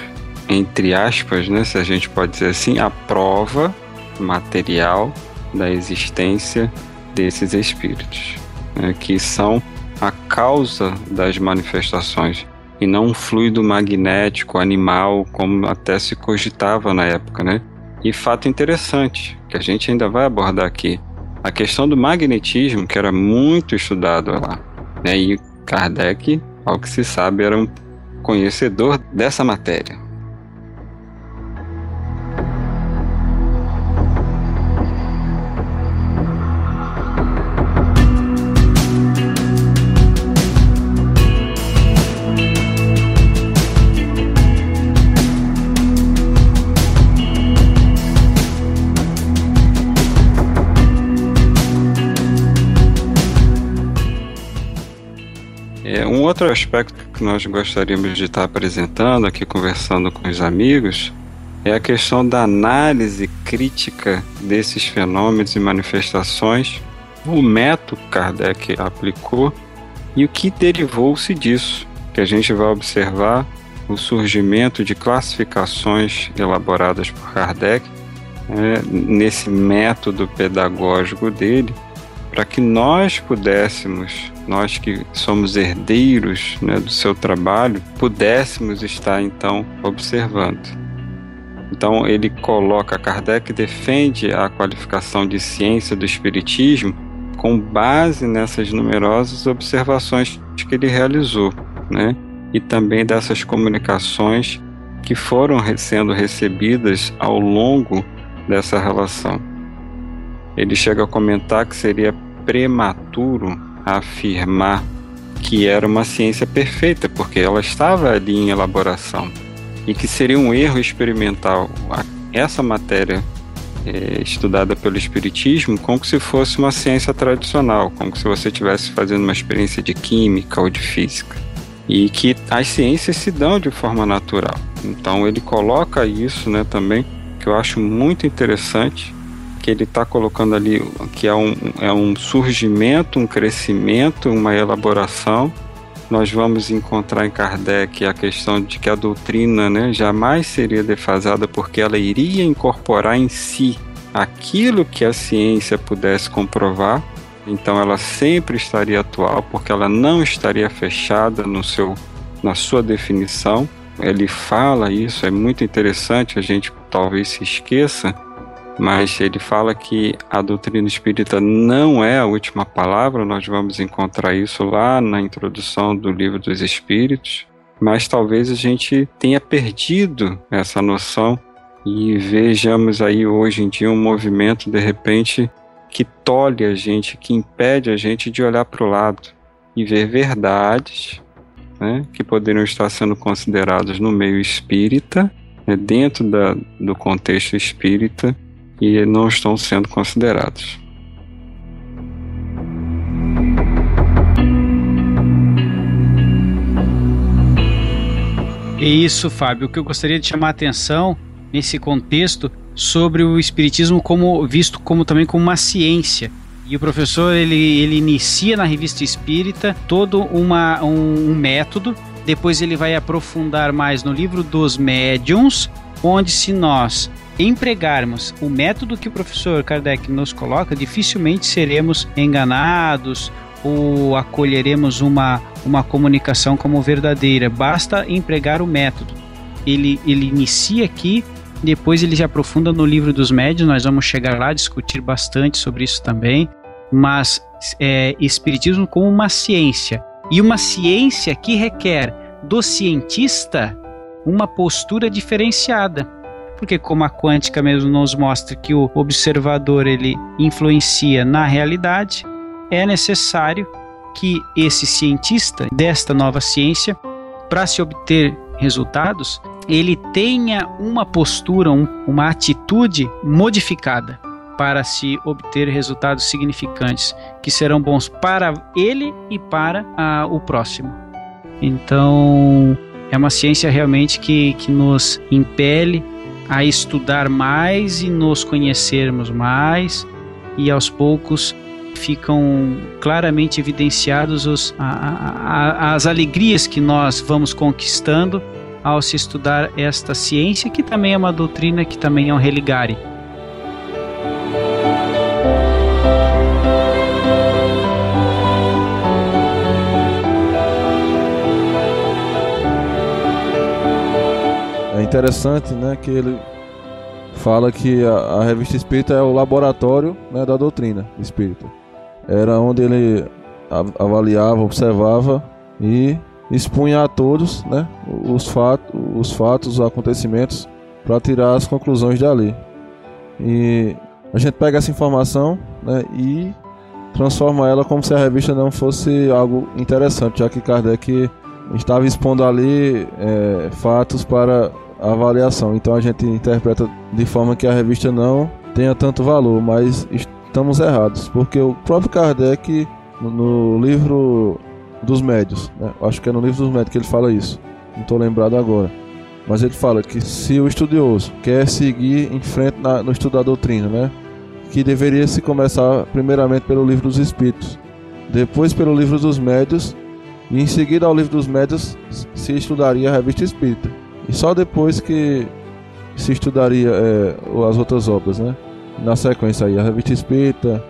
entre aspas, né, se a gente pode dizer assim, a prova material da existência desses espíritos, né, que são a causa das manifestações e não um fluido magnético animal como até se cogitava na época, né? E fato interessante que a gente ainda vai abordar aqui, a questão do magnetismo que era muito estudado lá, né? E Kardec, ao que se sabe, era um conhecedor dessa matéria. Outro aspecto que nós gostaríamos de estar apresentando aqui, conversando com os amigos, é a questão da análise crítica desses fenômenos e manifestações, o método que Kardec aplicou e o que derivou-se disso, que a gente vai observar o surgimento de classificações elaboradas por Kardec né, nesse método pedagógico dele, para que nós pudéssemos, nós que somos herdeiros né, do seu trabalho, pudéssemos estar então observando. Então ele coloca, Kardec defende a qualificação de ciência do Espiritismo com base nessas numerosas observações que ele realizou, né? E também dessas comunicações que foram sendo recebidas ao longo dessa relação. Ele chega a comentar que seria prematuro afirmar que era uma ciência perfeita, porque ela estava ali em elaboração, e que seria um erro experimental essa matéria é, estudada pelo Espiritismo como se fosse uma ciência tradicional, como se você estivesse fazendo uma experiência de química ou de física. E que as ciências se dão de forma natural. Então ele coloca isso né, também, que eu acho muito interessante, que ele está colocando ali que é um, é um surgimento, um crescimento, uma elaboração. Nós vamos encontrar em Kardec a questão de que a doutrina né, jamais seria defasada porque ela iria incorporar em si aquilo que a ciência pudesse comprovar. Então ela sempre estaria atual porque ela não estaria fechada no seu, na sua definição. Ele fala isso, é muito interessante, a gente talvez se esqueça mas ele fala que a doutrina espírita não é a última palavra, nós vamos encontrar isso lá na introdução do Livro dos Espíritos, mas talvez a gente tenha perdido essa noção e vejamos aí hoje em dia um movimento de repente que tolhe a gente, que impede a gente de olhar para o lado e ver verdades né, que poderiam estar sendo consideradas no meio espírita, né, dentro da, do contexto espírita, e não estão sendo considerados. É isso, Fábio. O que eu gostaria de chamar a atenção nesse contexto sobre o espiritismo como visto como também como uma ciência. E o professor ele, ele inicia na revista Espírita todo uma, um, um método. Depois ele vai aprofundar mais no livro dos médiums onde se nós empregarmos o método que o professor Kardec nos coloca, dificilmente seremos enganados ou acolheremos uma, uma comunicação como verdadeira. Basta empregar o método. Ele, ele inicia aqui, depois ele se aprofunda no livro dos médios, nós vamos chegar lá discutir bastante sobre isso também. Mas é, Espiritismo como uma ciência. E uma ciência que requer do cientista uma postura diferenciada. Porque como a quântica mesmo nos mostra que o observador ele influencia na realidade, é necessário que esse cientista desta nova ciência, para se obter resultados, ele tenha uma postura, um, uma atitude modificada para se obter resultados significantes que serão bons para ele e para a, o próximo. Então, é uma ciência realmente que, que nos impele a estudar mais e nos conhecermos mais, e aos poucos ficam claramente evidenciados os, a, a, as alegrias que nós vamos conquistando ao se estudar esta ciência, que também é uma doutrina, que também é um religare. Interessante, né, que ele fala que a, a revista Espírita é o laboratório né, da doutrina espírita. Era onde ele avaliava, observava e expunha a todos né, os, fatos, os fatos, os acontecimentos, para tirar as conclusões dali. E a gente pega essa informação né, e transforma ela como se a revista não fosse algo interessante, já que Kardec estava expondo ali é, fatos para avaliação. Então a gente interpreta de forma que a revista não tenha tanto valor, mas estamos errados, porque o próprio Kardec no, livro dos médios, né? acho que é no livro dos médios que ele fala isso, não estou lembrado agora. Mas ele fala que se o estudioso quer seguir em frente na, no estudo da doutrina, né? que deveria se começar primeiramente pelo livro dos Espíritos, depois pelo livro dos médios, e em seguida ao livro dos médios se estudaria a revista espírita. E só depois que se estudaria é, as outras obras, né? Na sequência aí, a Revista Espírita,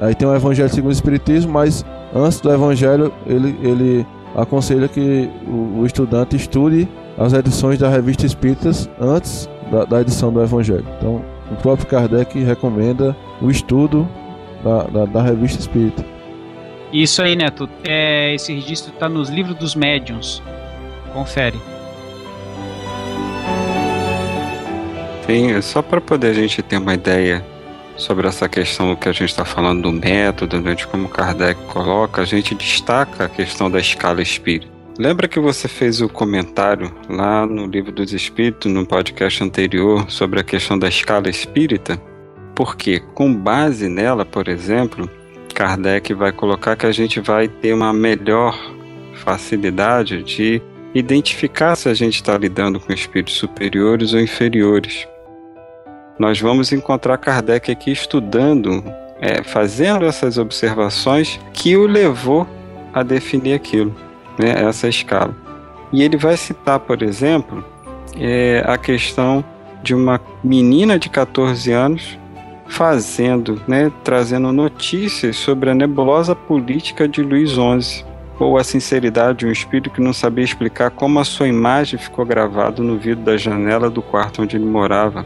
aí tem o Evangelho segundo o Espiritismo, mas antes do Evangelho ele, ele aconselha que o, o estudante estude as edições da Revista Espíritas antes da, da, edição do Evangelho. Então, o próprio Kardec recomenda o estudo da, da, da Revista Espírita. Isso aí, Neto. É, esse registro está nos livros dos médiuns. Confere. Sim, só para poder a gente ter uma ideia sobre essa questão que a gente está falando do método, né, de como Kardec coloca, a gente destaca a questão da escala espírita. Lembra que você fez o comentário lá no Livro dos Espíritos, no podcast anterior, sobre a questão da escala espírita? Porque, com base nela, por exemplo, Kardec vai colocar que a gente vai ter uma melhor facilidade de identificar se a gente está lidando com espíritos superiores ou inferiores nós vamos encontrar Kardec aqui estudando, é, fazendo essas observações que o levou a definir aquilo, né, essa escala. E ele vai citar, por exemplo, é, a questão de uma menina de 14 anos fazendo, né, trazendo notícias sobre a nebulosa política de Luís XI, ou a sinceridade de um espírito que não sabia explicar como a sua imagem ficou gravada no vidro da janela do quarto onde ele morava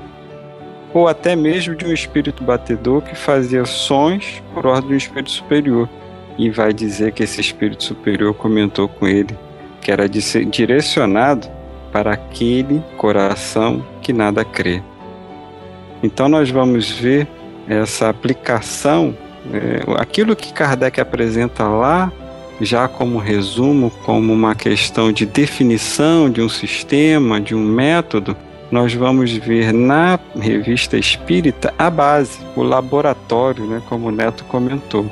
ou até mesmo de um espírito batedor que fazia sons por ordem do espírito superior. E vai dizer que esse espírito superior comentou com ele que era direcionado para aquele coração que nada crê. Então nós vamos ver essa aplicação, é, aquilo que Kardec apresenta lá, já como resumo, como uma questão de definição de um sistema, de um método, nós vamos ver na revista espírita a base, o laboratório, né, como o Neto comentou.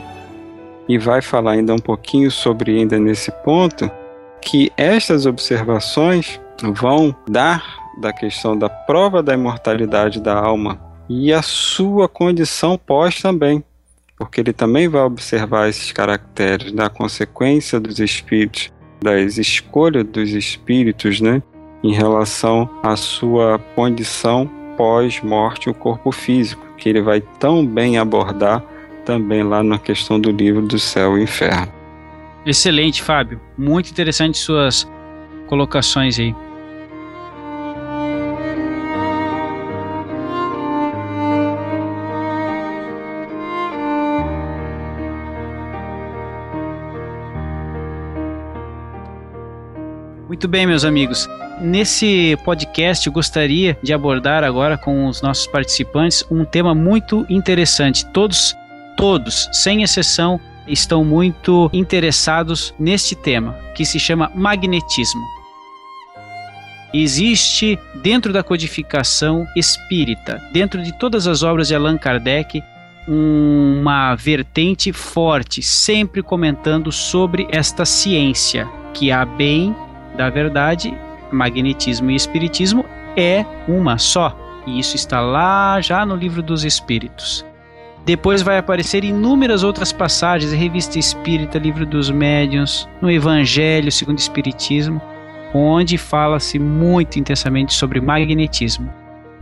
E vai falar ainda um pouquinho sobre, ainda nesse ponto, que estas observações vão dar da questão da prova da imortalidade da alma e a sua condição pós também, porque ele também vai observar esses caracteres da consequência dos espíritos, das escolhas dos espíritos, né? Em relação à sua condição pós-morte o corpo físico, que ele vai tão bem abordar também lá na questão do livro do céu e inferno. Excelente, Fábio. Muito interessante suas colocações aí. Muito bem, meus amigos. Nesse podcast, eu gostaria de abordar agora com os nossos participantes um tema muito interessante. Todos, todos, sem exceção, estão muito interessados neste tema, que se chama magnetismo. Existe dentro da codificação espírita, dentro de todas as obras de Allan Kardec, uma vertente forte, sempre comentando sobre esta ciência, que há bem da verdade magnetismo e espiritismo é uma só. E isso está lá já no livro dos Espíritos. Depois vai aparecer inúmeras outras passagens, Revista Espírita, Livro dos Médiuns, no Evangelho segundo o Espiritismo, onde fala-se muito intensamente sobre magnetismo.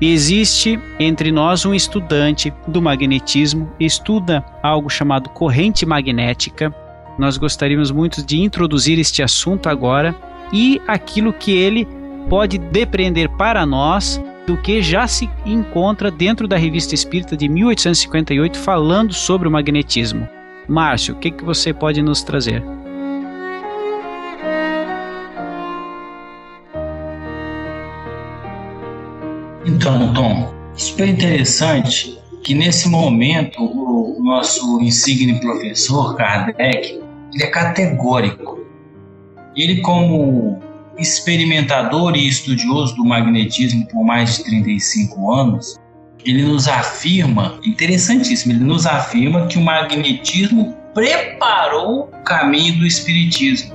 Existe entre nós um estudante do magnetismo, estuda algo chamado corrente magnética. Nós gostaríamos muito de introduzir este assunto agora e aquilo que ele pode depreender para nós do que já se encontra dentro da Revista Espírita de 1858 falando sobre o magnetismo. Márcio, o que, que você pode nos trazer? Então, Tom, super interessante que nesse momento o nosso insigne professor Kardec ele é categórico ele, como experimentador e estudioso do magnetismo por mais de 35 anos, ele nos afirma, interessantíssimo, ele nos afirma que o magnetismo preparou o caminho do espiritismo.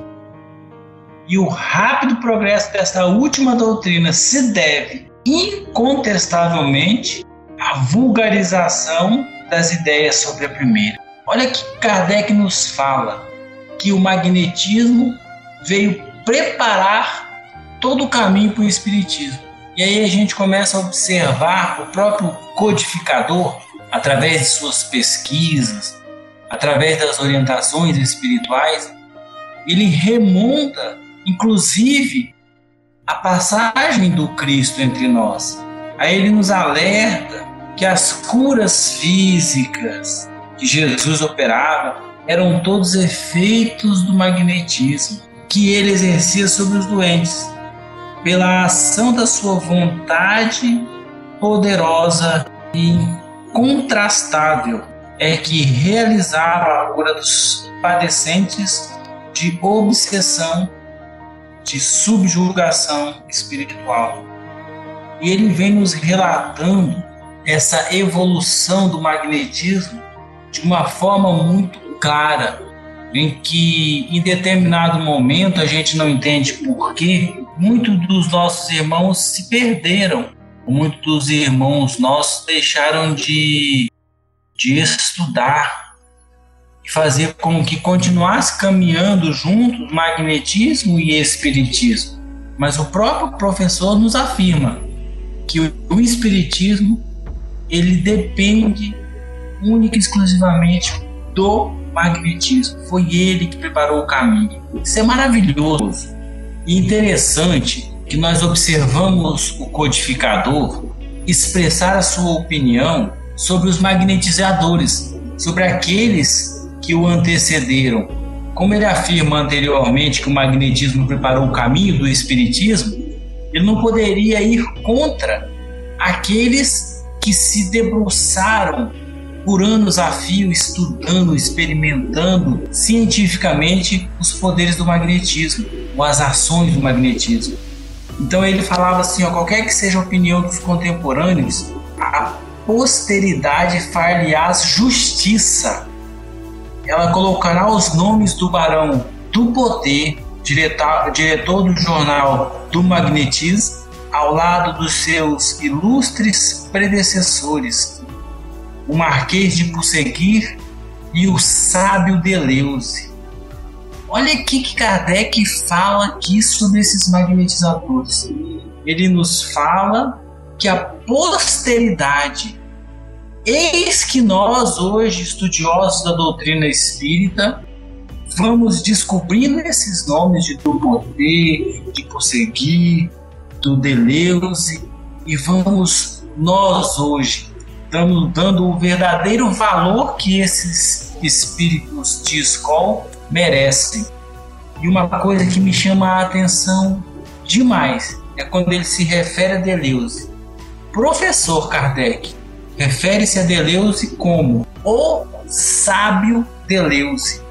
E o rápido progresso desta última doutrina se deve incontestavelmente à vulgarização das ideias sobre a primeira. Olha que Kardec nos fala que o magnetismo veio preparar todo o caminho para o Espiritismo. E aí a gente começa a observar o próprio codificador, através de suas pesquisas, através das orientações espirituais, ele remonta, inclusive, a passagem do Cristo entre nós. Aí ele nos alerta que as curas físicas que Jesus operava eram todos efeitos do magnetismo que ele exercia sobre os doentes, pela ação da sua vontade poderosa e incontrastável, é que realizava a cura dos padecentes de obsessão, de subjugação espiritual. E ele vem nos relatando essa evolução do magnetismo de uma forma muito clara, em que em determinado momento a gente não entende por quê, muitos dos nossos irmãos se perderam, muitos dos irmãos nossos deixaram de, de estudar e fazer com que continuasse caminhando juntos magnetismo e espiritismo. Mas o próprio professor nos afirma que o, o espiritismo ele depende única e exclusivamente do magnetismo. Foi ele que preparou o caminho. Isso é maravilhoso e interessante que nós observamos o codificador expressar a sua opinião sobre os magnetizadores, sobre aqueles que o antecederam. Como ele afirma anteriormente que o magnetismo preparou o caminho do espiritismo, ele não poderia ir contra aqueles que se debruçaram por anos a fio estudando, experimentando cientificamente os poderes do magnetismo, ou as ações do magnetismo. Então ele falava assim, ó, qualquer que seja a opinião dos contemporâneos, a posteridade far-lhe-ás justiça. Ela colocará os nomes do barão do poder, diretor, diretor do jornal do magnetismo, ao lado dos seus ilustres predecessores, o Marquês de Pusseguir e o sábio Deleuze. Olha aqui que Kardec fala aqui sobre esses magnetizadores. Ele nos fala que a posteridade, eis que nós, hoje, estudiosos da doutrina espírita, vamos descobrindo esses nomes de poder, de prosseguir, do Deleuze, e vamos, nós hoje, dando, dando o verdadeiro valor que esses espíritos de escola merecem. E uma coisa que me chama a atenção demais é quando ele se refere a Deleuze. Professor Kardec refere-se a Deleuze como o sábio Deleuze.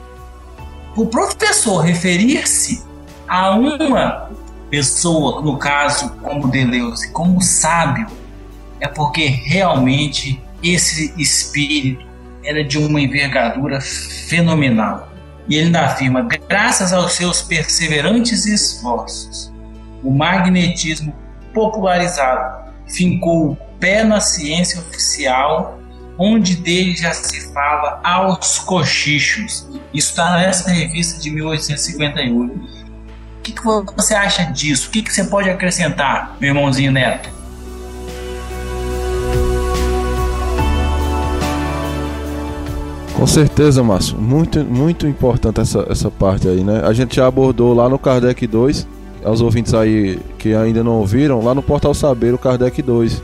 O professor referir-se a uma pessoa, no caso como Deleuze, como sábio, é porque realmente esse espírito era de uma envergadura fenomenal. E ele ainda afirma: graças aos seus perseverantes esforços, o magnetismo popularizado fincou o pé na ciência oficial, onde dele já se fala aos cochichos. Isso está nessa revista de 1858. O que, que você acha disso? O que, que você pode acrescentar, meu irmãozinho Neto? Com certeza, Márcio. Muito, muito importante essa, essa parte aí, né? A gente já abordou lá no Kardec 2, aos ouvintes aí que ainda não ouviram, lá no Portal Saber, o Kardec 2.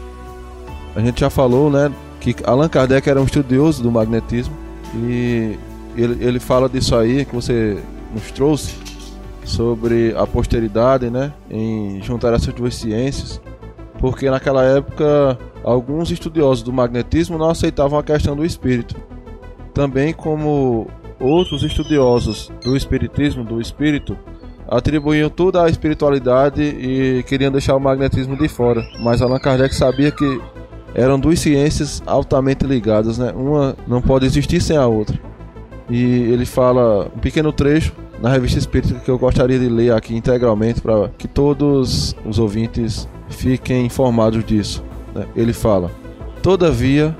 A gente já falou, né, que Allan Kardec era um estudioso do magnetismo e ele, ele fala disso aí que você nos trouxe sobre a posteridade, né, em juntar essas duas ciências, porque naquela época alguns estudiosos do magnetismo não aceitavam a questão do espírito também como outros estudiosos do espiritismo, do espírito, atribuíam toda a espiritualidade e queriam deixar o magnetismo de fora. Mas Allan Kardec sabia que eram duas ciências altamente ligadas, né? Uma não pode existir sem a outra. E ele fala um pequeno trecho na revista espírita que eu gostaria de ler aqui integralmente para que todos os ouvintes fiquem informados disso. Né? Ele fala: Todavia,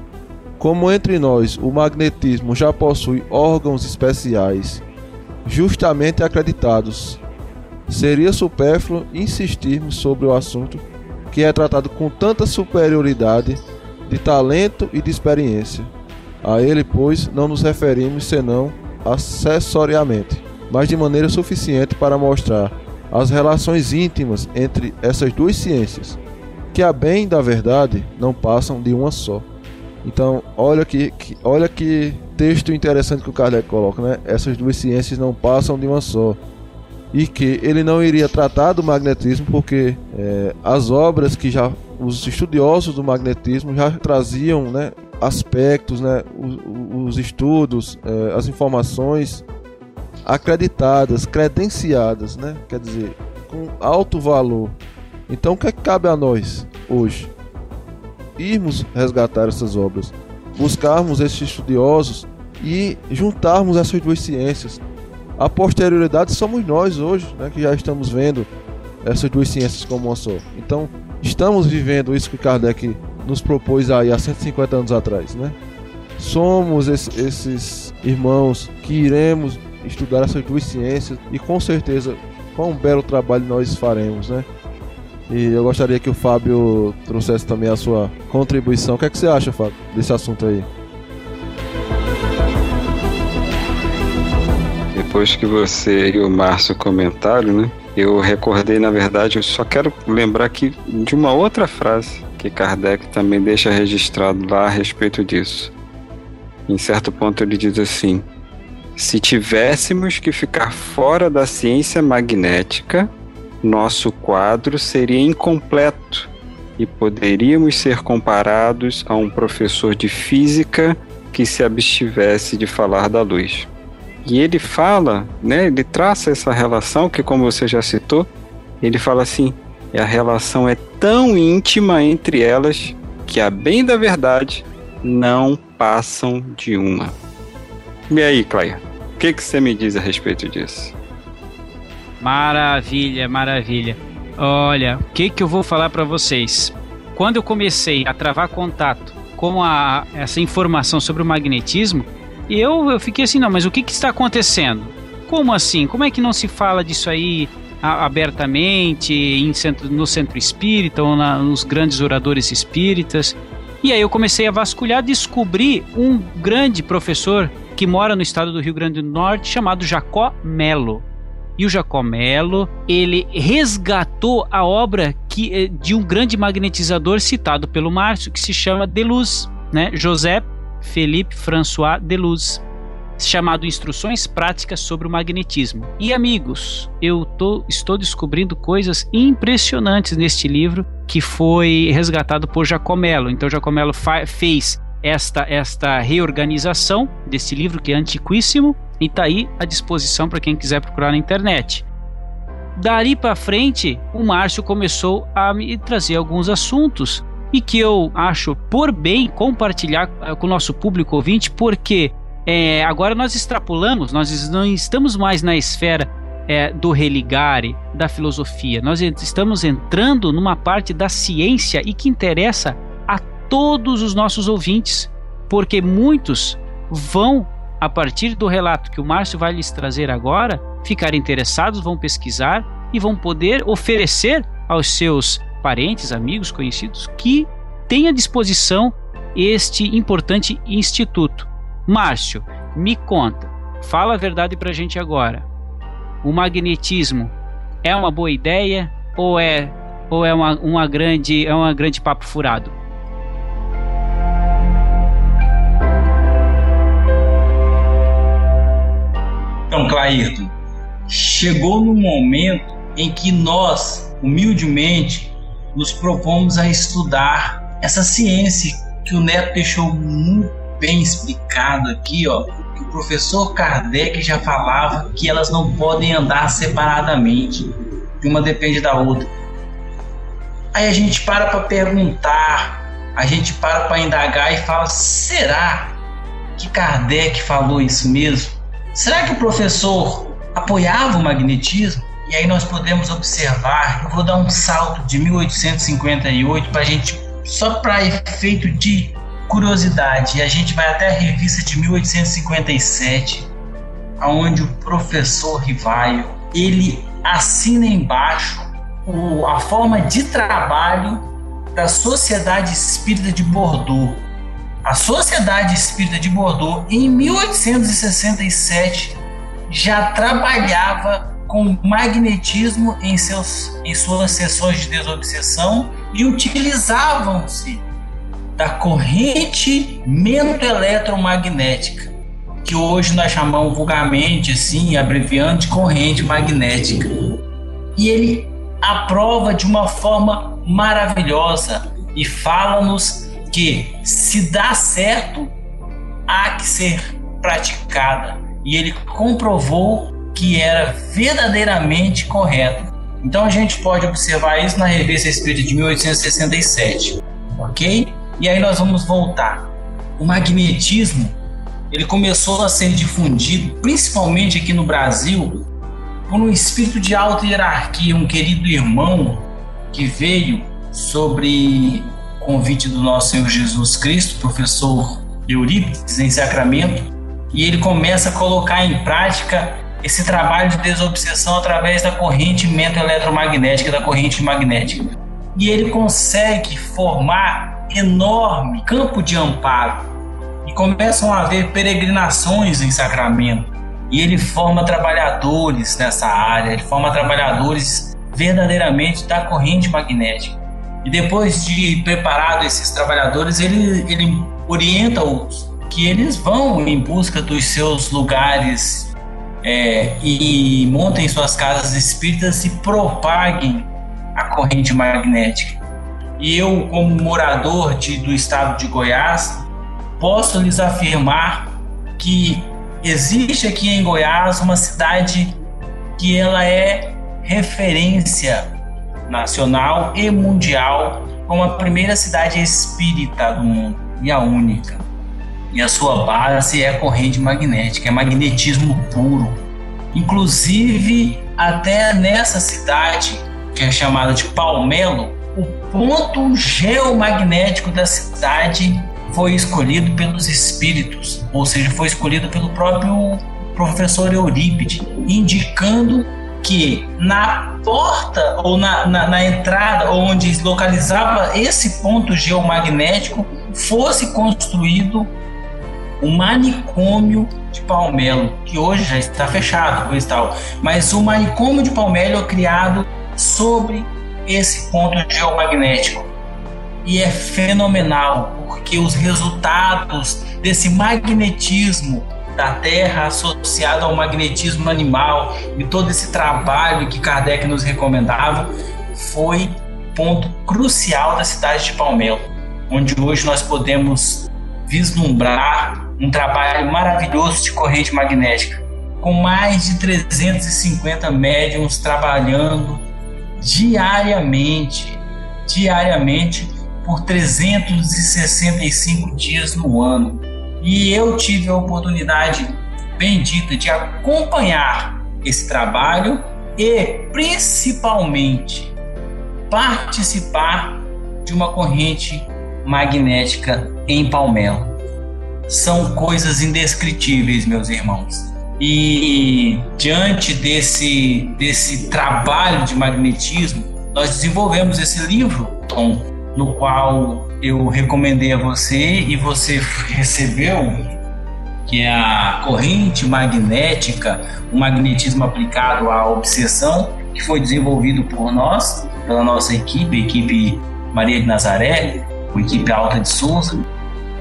como entre nós o magnetismo já possui órgãos especiais justamente acreditados, seria supérfluo insistirmos sobre o assunto que é tratado com tanta superioridade de talento e de experiência. A ele, pois, não nos referimos senão acessoriamente, mas de maneira suficiente para mostrar as relações íntimas entre essas duas ciências, que a bem da verdade não passam de uma só. Então, olha que, que, olha que texto interessante que o Kardec coloca, né? Essas duas ciências não passam de uma só. E que ele não iria tratar do magnetismo porque é, as obras que já os estudiosos do magnetismo já traziam, né, aspectos, né, os, os estudos, é, as informações acreditadas, credenciadas, né? Quer dizer, com alto valor. Então, o que, é que cabe a nós hoje? Irmos resgatar essas obras, buscarmos esses estudiosos e juntarmos essas duas ciências. A posterioridade somos nós hoje, né, que já estamos vendo essas duas ciências como uma só. Então, estamos vivendo isso que Kardec nos propôs aí há 150 anos atrás, né? Somos esses irmãos que iremos estudar essas duas ciências e com certeza quão belo trabalho nós faremos, né? E eu gostaria que o Fábio trouxesse também a sua contribuição. O que, é que você acha, Fábio, desse assunto aí? Depois que você e o Márcio comentaram, né? Eu recordei, na verdade, eu só quero lembrar aqui de uma outra frase que Kardec também deixa registrado lá a respeito disso. Em certo ponto ele diz assim: se tivéssemos que ficar fora da ciência magnética, nosso quadro seria incompleto e poderíamos ser comparados a um professor de física que se abstivesse de falar da luz. E ele fala, né, ele traça essa relação que como você já citou, ele fala assim, a relação é tão íntima entre elas que a bem da verdade não passam de uma. E aí, Claire, o que, que você me diz a respeito disso? Maravilha, maravilha. Olha, o que, que eu vou falar para vocês? Quando eu comecei a travar contato com a, essa informação sobre o magnetismo, eu, eu fiquei assim, não, mas o que, que está acontecendo? como assim? Como é que não se fala disso aí abertamente centro, no centro espírita ou na, nos grandes oradores espíritas? E aí eu comecei a vasculhar, descobri um grande professor que mora no estado do Rio Grande do Norte chamado Jacó Melo. E o Jacó Melo, ele resgatou a obra que, eh, de um grande magnetizador citado pelo Márcio, que se chama Deluz, né? José Felipe François Deluz, chamado Instruções Práticas sobre o Magnetismo. E amigos, eu tô, estou descobrindo coisas impressionantes neste livro que foi resgatado por Jacomelo. Então Jacomelo fez esta, esta reorganização desse livro que é antiquíssimo e está aí à disposição para quem quiser procurar na internet. Dali para frente, o Márcio começou a me trazer alguns assuntos e que eu acho por bem compartilhar eh, com o nosso público ouvinte, porque é, agora nós extrapolamos, nós não estamos mais na esfera é, do religare, da filosofia, nós estamos entrando numa parte da ciência e que interessa todos os nossos ouvintes, porque muitos vão, a partir do relato que o Márcio vai lhes trazer agora, ficar interessados, vão pesquisar e vão poder oferecer aos seus parentes, amigos, conhecidos que tenham à disposição este importante instituto. Márcio, me conta, fala a verdade para a gente agora. O magnetismo é uma boa ideia ou é ou é uma, uma grande é uma grande papo furado? Então, Clairton, chegou no momento em que nós, humildemente, nos propomos a estudar essa ciência que o Neto deixou muito bem explicado aqui, ó, que o professor Kardec já falava que elas não podem andar separadamente, que uma depende da outra. Aí a gente para para perguntar, a gente para para indagar e fala: será que Kardec falou isso mesmo? Será que o professor apoiava o magnetismo? E aí nós podemos observar, eu vou dar um salto de 1858 para a gente, só para efeito de curiosidade, e a gente vai até a revista de 1857, aonde o professor Rivaio, ele assina embaixo o, a forma de trabalho da Sociedade Espírita de Bordeaux, a Sociedade Espírita de Bordeaux, em 1867, já trabalhava com magnetismo em, seus, em suas sessões de desobsessão e utilizavam-se da corrente mento-eletromagnética, que hoje nós chamamos vulgarmente, assim, abreviando de corrente magnética. E ele aprova de uma forma maravilhosa e fala-nos que se dá certo, há que ser praticada. E ele comprovou que era verdadeiramente correto. Então a gente pode observar isso na Revista Espírita de 1867, ok? E aí nós vamos voltar. O magnetismo ele começou a ser difundido, principalmente aqui no Brasil, por um espírito de alta hierarquia, um querido irmão que veio sobre convite do nosso Senhor Jesus Cristo, professor Eurípides, em Sacramento, e ele começa a colocar em prática esse trabalho de desobsessão através da corrente mento-eletromagnética, da corrente magnética. E ele consegue formar enorme campo de amparo. E começam a haver peregrinações em Sacramento. E ele forma trabalhadores nessa área, ele forma trabalhadores verdadeiramente da corrente magnética. E depois de preparado esses trabalhadores, ele, ele orienta-os que eles vão em busca dos seus lugares é, e montem suas casas espíritas e propaguem a corrente magnética. E eu, como morador de, do estado de Goiás, posso lhes afirmar que existe aqui em Goiás uma cidade que ela é referência nacional e mundial como a primeira cidade espírita do mundo e a única. E a sua base é corrente magnética, é magnetismo puro. Inclusive, até nessa cidade, que é chamada de Palmelo, o ponto geomagnético da cidade foi escolhido pelos espíritos, ou seja, foi escolhido pelo próprio professor Eurípide, indicando que na porta ou na, na, na, entrada onde localizava esse ponto geomagnético fosse construído o manicômio de Palmelo, que hoje já está fechado, coisa tal. Mas o manicômio de Palmelo é criado sobre esse ponto geomagnético. E é fenomenal, porque os resultados desse magnetismo da Terra associado ao magnetismo animal e todo esse trabalho que Kardec nos recomendava foi ponto crucial da cidade de Palmelo, onde hoje nós podemos vislumbrar um trabalho maravilhoso de corrente magnética, com mais de 350 médiums trabalhando diariamente, diariamente por 365 dias no ano e eu tive a oportunidade bendita de acompanhar esse trabalho e principalmente participar de uma corrente magnética em Palmelo. São coisas indescritíveis, meus irmãos. E diante desse, desse trabalho de magnetismo, nós desenvolvemos esse livro, Tom, no qual eu recomendei a você e você recebeu, que é a corrente magnética, o magnetismo aplicado à obsessão, que foi desenvolvido por nós, pela nossa equipe, a equipe Maria de Nazaré, a equipe Alta de Souza,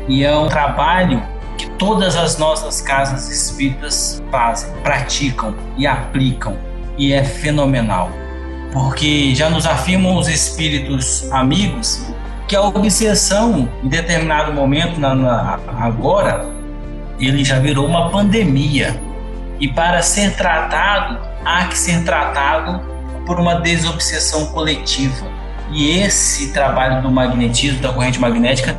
e é um trabalho que todas as nossas casas espíritas fazem, praticam e aplicam, e é fenomenal. Porque já nos afirmam os espíritos amigos que a obsessão, em determinado momento, na, na, agora, ele já virou uma pandemia. E para ser tratado, há que ser tratado por uma desobsessão coletiva. E esse trabalho do magnetismo, da corrente magnética,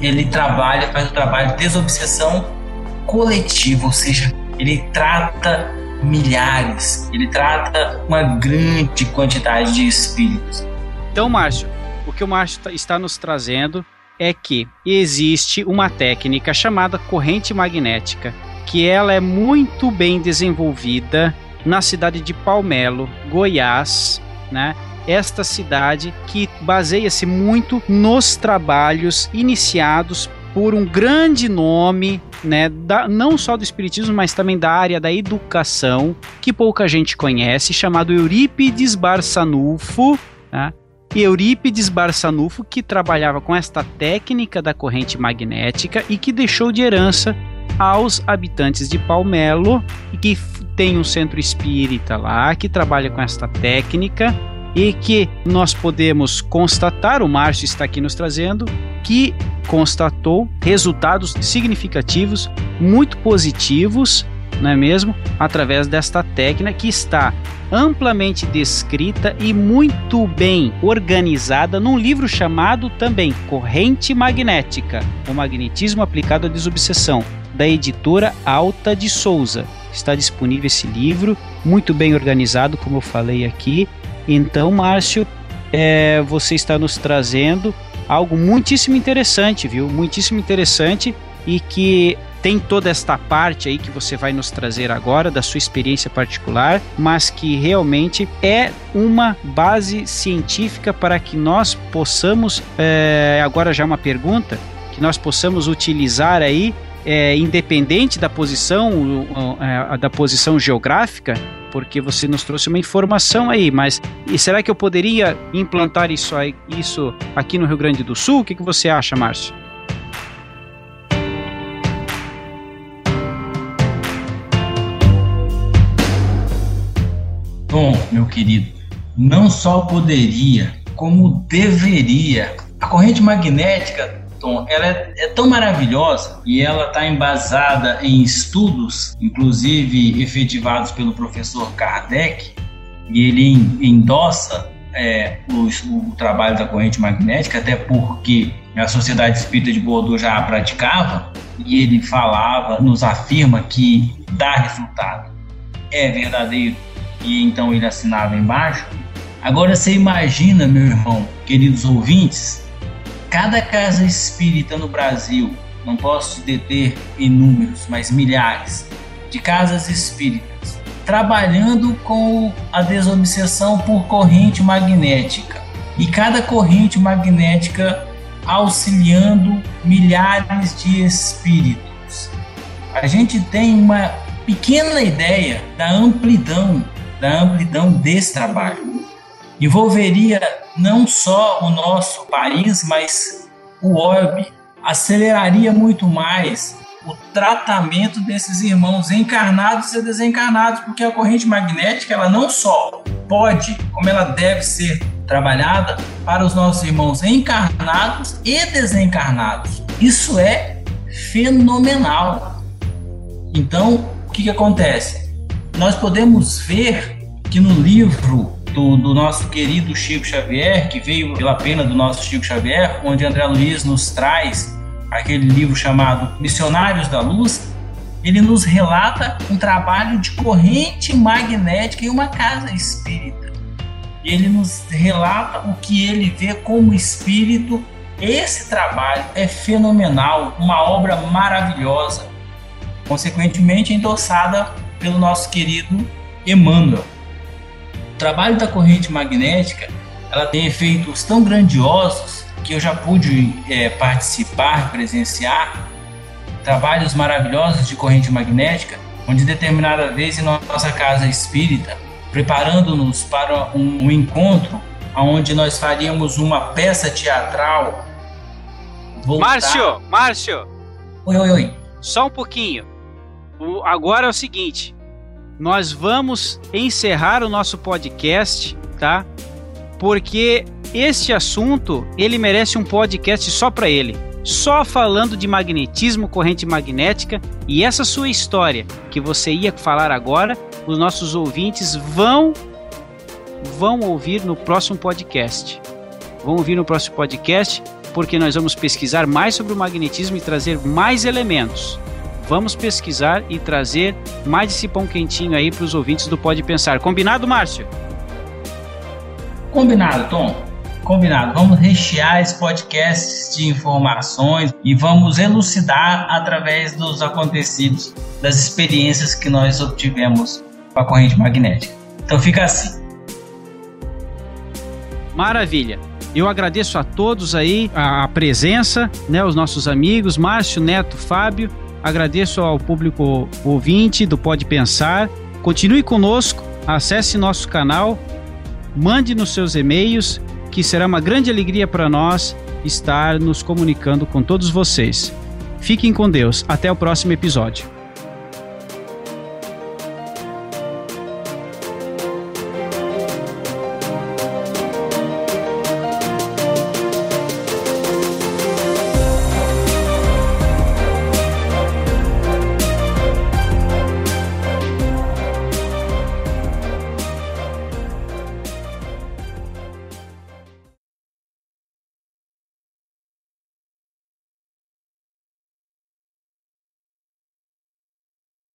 ele trabalha, faz o trabalho de desobsessão coletiva, ou seja, ele trata milhares, ele trata uma grande quantidade de espíritos. Então, Márcio, o que o Márcio tá, está nos trazendo é que existe uma técnica chamada corrente magnética, que ela é muito bem desenvolvida na cidade de Palmelo, Goiás, né? Esta cidade que baseia-se muito nos trabalhos iniciados por um grande nome, né, da, não só do espiritismo, mas também da área da educação, que pouca gente conhece, chamado Eurípides Barçanufo, né? Eurípides Barçanufo, que trabalhava com esta técnica da corrente magnética e que deixou de herança aos habitantes de Palmelo e que tem um centro espírita lá que trabalha com esta técnica e que nós podemos constatar, o Márcio está aqui nos trazendo, que constatou resultados significativos, muito positivos não é mesmo? Através desta técnica que está amplamente descrita e muito bem organizada num livro chamado também Corrente Magnética: O Magnetismo Aplicado à Desobsessão, da editora Alta de Souza. Está disponível esse livro, muito bem organizado, como eu falei aqui. Então, Márcio, é, você está nos trazendo algo muitíssimo interessante, viu? Muitíssimo interessante e que tem toda esta parte aí que você vai nos trazer agora da sua experiência particular, mas que realmente é uma base científica para que nós possamos, é, agora já uma pergunta, que nós possamos utilizar aí é, independente da posição é, da posição geográfica, porque você nos trouxe uma informação aí, mas será que eu poderia implantar isso, aí, isso aqui no Rio Grande do Sul? O que, que você acha, Márcio? Bom, meu querido, não só poderia, como deveria. A corrente magnética, Tom, ela é, é tão maravilhosa e ela está embasada em estudos, inclusive efetivados pelo professor Kardec, e ele endossa é, o, o, trabalho da corrente magnética, até porque a Sociedade Espírita de Bordeaux já a praticava, e ele falava, nos afirma que dá resultado. É verdadeiro e então ele assinava embaixo. Agora você imagina, meu irmão, queridos ouvintes, cada casa espírita no Brasil, não posso deter em números, mas milhares, de casas espíritas, trabalhando com a desobsessão por corrente magnética. E cada corrente magnética auxiliando milhares de espíritos. A gente tem uma pequena ideia da amplidão, da amplidão desse trabalho. Envolveria não só o nosso país, mas o orbe. Aceleraria muito mais o tratamento desses irmãos encarnados e desencarnados, porque a corrente magnética ela não só pode, como ela deve ser trabalhada para os nossos irmãos encarnados e desencarnados. Isso é fenomenal. Então, o que, que acontece? Nós podemos ver que no livro do, do, nosso querido Chico Xavier, que veio pela pena do nosso Chico Xavier, onde André Luiz nos traz aquele livro chamado Missionários da Luz, ele nos relata um trabalho de corrente magnética em uma casa espírita ele nos relata o que ele vê como espírito. Esse trabalho é fenomenal, uma obra maravilhosa, consequentemente endossada pelo nosso querido Emmanuel. O trabalho da corrente magnética ela tem efeitos tão grandiosos que eu já pude é, participar, presenciar trabalhos maravilhosos de corrente magnética, onde determinada vez em nossa casa espírita preparando-nos para um, um encontro onde nós faríamos uma peça teatral. Voltar... Márcio, Márcio. Oi, oi, oi. Só um pouquinho. O, agora é o seguinte, nós vamos encerrar o nosso podcast, tá? Porque este assunto, ele merece um podcast só para ele. Só falando de magnetismo, corrente magnética e essa sua história que você ia falar agora, os nossos ouvintes vão vão ouvir no próximo podcast. Vão ouvir no próximo podcast porque nós vamos pesquisar mais sobre o magnetismo e trazer mais elementos. Vamos pesquisar e trazer mais esse pão quentinho aí para os ouvintes do Pode Pensar. Combinado, Márcio? Combinado, Tom. Combinado. Vamos rechear esse podcast de informações e vamos elucidar através dos acontecidos, das experiências que nós obtivemos com a corrente magnética. Então fica assim. Maravilha. Eu agradeço a todos aí a presença, né, os nossos amigos, Márcio, Neto, Fábio. Agradeço ao público ouvinte do Pode Pensar. Continue conosco, acesse nosso canal, mande nos seus e-mails, que será uma grande alegria para nós estar nos comunicando com todos vocês. Fiquem com Deus. Até o próximo episódio.